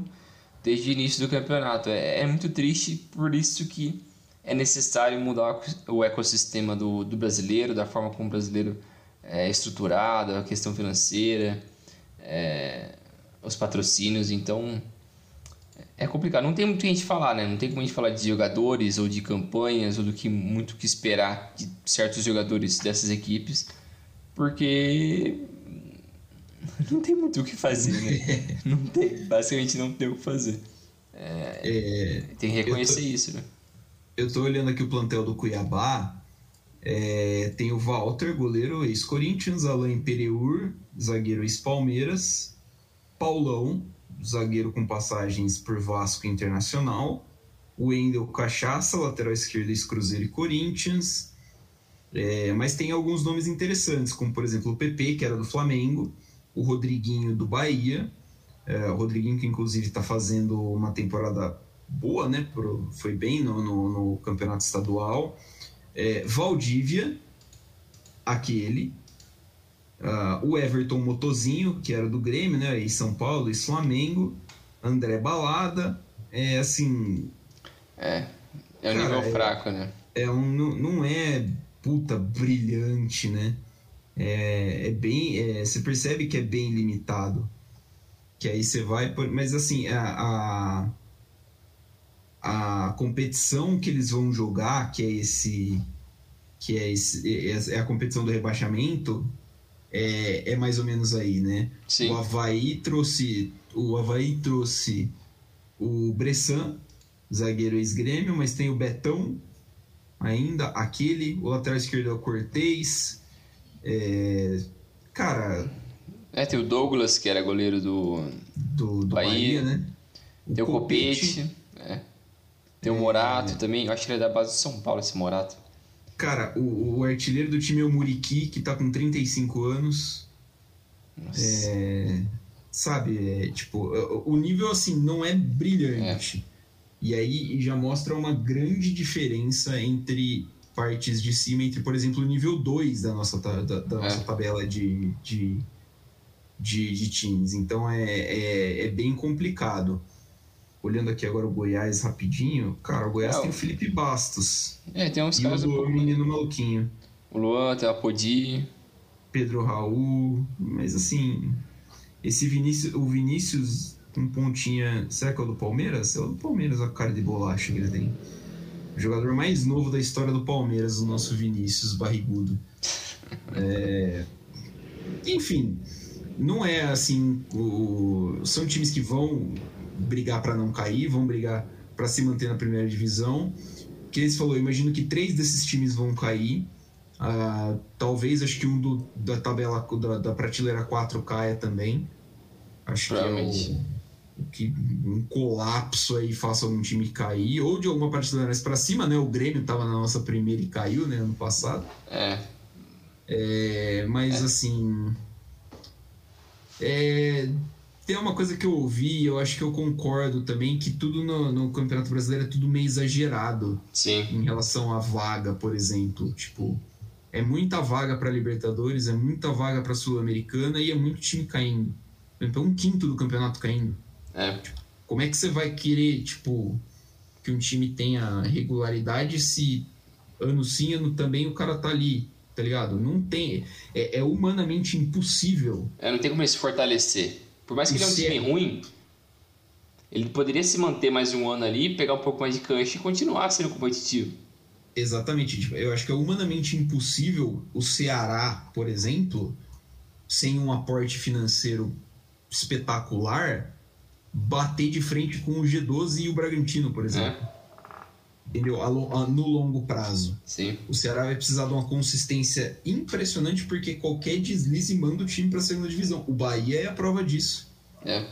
desde o início do campeonato. É, é muito triste, por isso que é necessário mudar o ecossistema do, do brasileiro, da forma como o brasileiro é, estruturado, a questão financeira, é, os patrocínios, então é complicado. Não tem muito o que a gente falar, né? Não tem como a gente falar de jogadores ou de campanhas ou do que muito que esperar de certos jogadores dessas equipes, porque não tem muito o que fazer, né? não tem, basicamente não tem o que fazer. É, é, tem que reconhecer tô, isso, né? Eu tô olhando aqui o plantel do Cuiabá é, tem o Walter, goleiro ex-Corinthians, Alain Pereur, zagueiro ex-Palmeiras, Paulão, zagueiro com passagens por Vasco Internacional, o Wendel Cachaça, lateral esquerdo ex-Cruzeiro e Corinthians, é, mas tem alguns nomes interessantes, como por exemplo o PP, que era do Flamengo, o Rodriguinho do Bahia, é, o Rodriguinho que inclusive está fazendo uma temporada boa, né? Foi bem no, no, no campeonato estadual é, Valdívia, aquele, uh, o Everton Motozinho, que era do Grêmio, né, e São Paulo e Flamengo, André Balada, é assim... É, é um nível é, fraco, né? É um, não é puta brilhante, né? É, é bem, é, você percebe que é bem limitado. Que aí você vai, mas assim, a, a a competição que eles vão jogar, que é esse que é, esse, é, é a competição do rebaixamento, é, é mais ou menos aí, né? Sim. O Havaí trouxe o Havaí trouxe o Bressan, zagueiro ex-grêmio, mas tem o Betão ainda, aquele, o lateral esquerdo é o Cortez. É, cara. É, tem o Douglas, que era goleiro do, do, do Bahia, Bahia, né? O tem o Copete. Copete é. Tem o Morato é... também, eu acho que ele é da base do São Paulo, esse Morato. Cara, o, o artilheiro do time é o Muriqui, que tá com 35 anos. Nossa. É... sabe, é, tipo, o nível assim não é brilhante. É. E aí já mostra uma grande diferença entre partes de cima, entre, por exemplo, o nível 2 da nossa, da, da é. nossa tabela de, de, de, de times. Então é, é, é, bem complicado. Olhando aqui agora o Goiás rapidinho, cara, o Goiás é, tem o Felipe Bastos. É, tem uns e caras. O menino maluquinho. O Luan, tem a Podi. Pedro Raul, mas assim, esse Vinícius, o Vinícius com pontinha, será que é o do Palmeiras? É o do Palmeiras, a cara de bolacha que ele tem. O jogador mais novo da história do Palmeiras, o nosso Vinícius barrigudo. É... Enfim, não é assim. O... São times que vão brigar para não cair, vão brigar para se manter na primeira divisão. Que eles falou, imagino que três desses times vão cair. Uh, talvez acho que um do, da tabela da, da prateleira 4 caia também. Acho que é o, que um colapso aí faça um time cair, ou de alguma prateleira mais para cima, né? O Grêmio estava na nossa primeira e caiu, né, ano passado. É. é mas é. assim. É, tem uma coisa que eu ouvi, eu acho que eu concordo também, que tudo no, no Campeonato Brasileiro é tudo meio exagerado. Sim. Em relação à vaga, por exemplo. Tipo, é muita vaga para Libertadores, é muita vaga para Sul-Americana e é muito time caindo. Então, um quinto do campeonato caindo. É. Tipo, como é que você vai querer, tipo, que um time tenha regularidade se ano sim, ano também o cara tá ali, tá ligado? Não tem. É, é humanamente impossível. É, não tem como ele se fortalecer. Por mais que ele é um time ruim, ele poderia se manter mais um ano ali, pegar um pouco mais de cancha e continuar sendo competitivo. Exatamente. Tipo, eu acho que é humanamente impossível o Ceará, por exemplo, sem um aporte financeiro espetacular, bater de frente com o G12 e o Bragantino, por exemplo. É. Entendeu? No longo prazo. Sim. O Ceará vai precisar de uma consistência impressionante, porque qualquer deslize manda o time para a segunda divisão. O Bahia é a prova disso. É.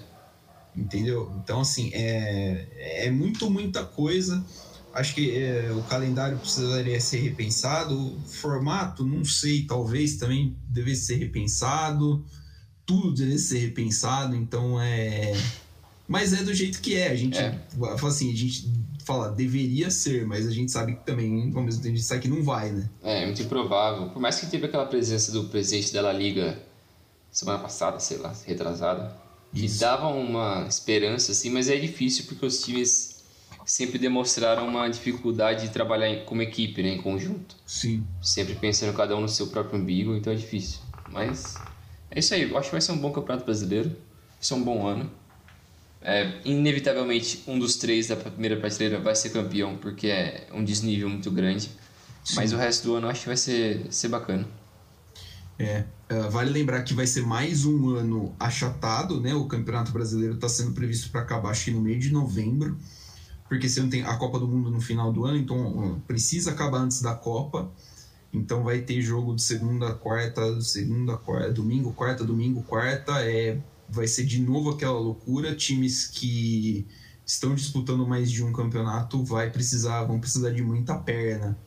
Entendeu? Então, assim, é, é muito, muita coisa. Acho que é, o calendário precisaria ser repensado. O formato, não sei, talvez também devesse ser repensado. Tudo devesse ser repensado. Então é. Mas é do jeito que é. A gente é. fala assim, a gente fala deveria ser, mas a gente sabe que também, ao mesmo tempo, a gente sabe que não vai, né? É, é muito improvável. Por mais que teve aquela presença do presidente da La Liga semana passada, sei lá, retrasada, que dava uma esperança, assim, mas é difícil porque os times sempre demonstraram uma dificuldade de trabalhar em, como equipe, né, em conjunto. Sim. Sempre pensando cada um no seu próprio umbigo, então é difícil. Mas é isso aí, eu acho que vai ser um bom campeonato brasileiro, vai ser um bom ano. É, inevitavelmente, um dos três da primeira prateleira vai ser campeão, porque é um desnível muito grande. Sim. Mas o resto do ano eu acho que vai ser, ser bacana. É, uh, vale lembrar que vai ser mais um ano achatado, né? O Campeonato Brasileiro está sendo previsto para acabar, acho que no meio de novembro porque você não tem a Copa do Mundo no final do ano, então precisa acabar antes da Copa. Então vai ter jogo de segunda, quarta, segunda, quarta, domingo, quarta, domingo, quarta. É, vai ser de novo aquela loucura. Times que estão disputando mais de um campeonato vai precisar, vão precisar de muita perna.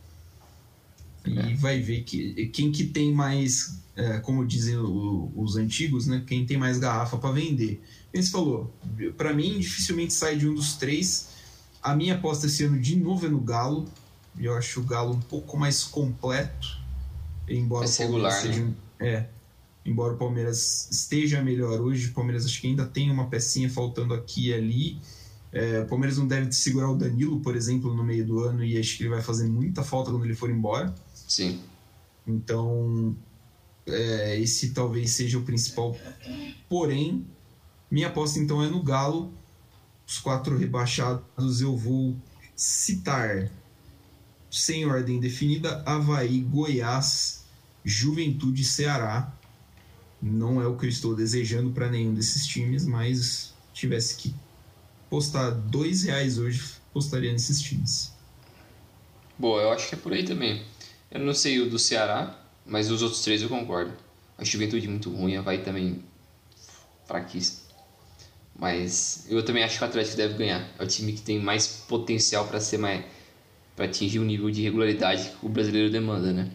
E é. vai ver que quem que tem mais, é, como dizem o, os antigos, né? Quem tem mais garrafa para vender. Ele falou, para mim dificilmente sai de um dos três a minha aposta esse ano de novo é no Galo. Eu acho o Galo um pouco mais completo. Embora Palmeiras regular, seja. Né? É. Embora o Palmeiras esteja melhor hoje, o Palmeiras acho que ainda tem uma pecinha faltando aqui e ali. É, o Palmeiras não deve segurar o Danilo, por exemplo, no meio do ano, e acho que ele vai fazer muita falta quando ele for embora. Sim. Então, é, esse talvez seja o principal. Porém, minha aposta então é no Galo os quatro rebaixados eu vou citar sem ordem definida: Havaí, Goiás, Juventude e Ceará. Não é o que eu estou desejando para nenhum desses times, mas tivesse que postar dois reais hoje, postaria nesses times. Boa, eu acho que é por aí também. Eu não sei o do Ceará, mas os outros três eu concordo. A Juventude muito ruim, a Havaí também fraquíssimo. Mas eu também acho que o Atlético deve ganhar. É o time que tem mais potencial para ser mais para atingir o nível de regularidade que o brasileiro demanda, né?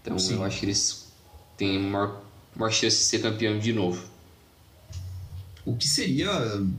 Então Sim. eu acho que eles têm maior, maior chance de ser campeão de novo. O que seria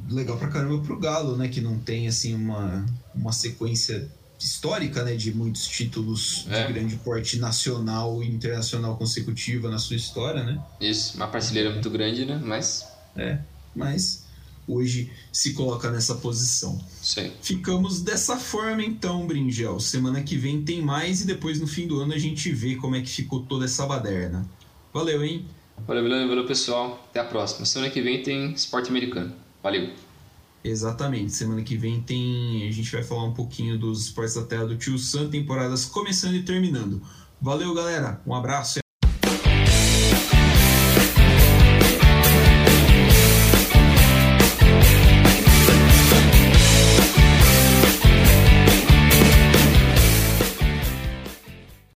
legal pra caramba pro Galo, né? Que não tem, assim, uma, uma sequência histórica, né? De muitos títulos É. de grande porte nacional e internacional consecutiva na sua história, né? Isso, uma prateleira muito grande, né? Mas, É, mas hoje se coloca nessa posição. aí. Ficamos dessa forma então, Bringel. Semana que vem tem mais e depois no fim do ano a gente vê como é que ficou toda essa baderna. Valeu, hein? Valeu, valeu, valeu, pessoal. Até a próxima. Semana que vem tem esporte americano. Valeu. Exatamente. Semana que vem tem. A gente vai falar um pouquinho dos esportes da terra do Tio Sam, temporadas começando e terminando. Valeu, galera. Um abraço.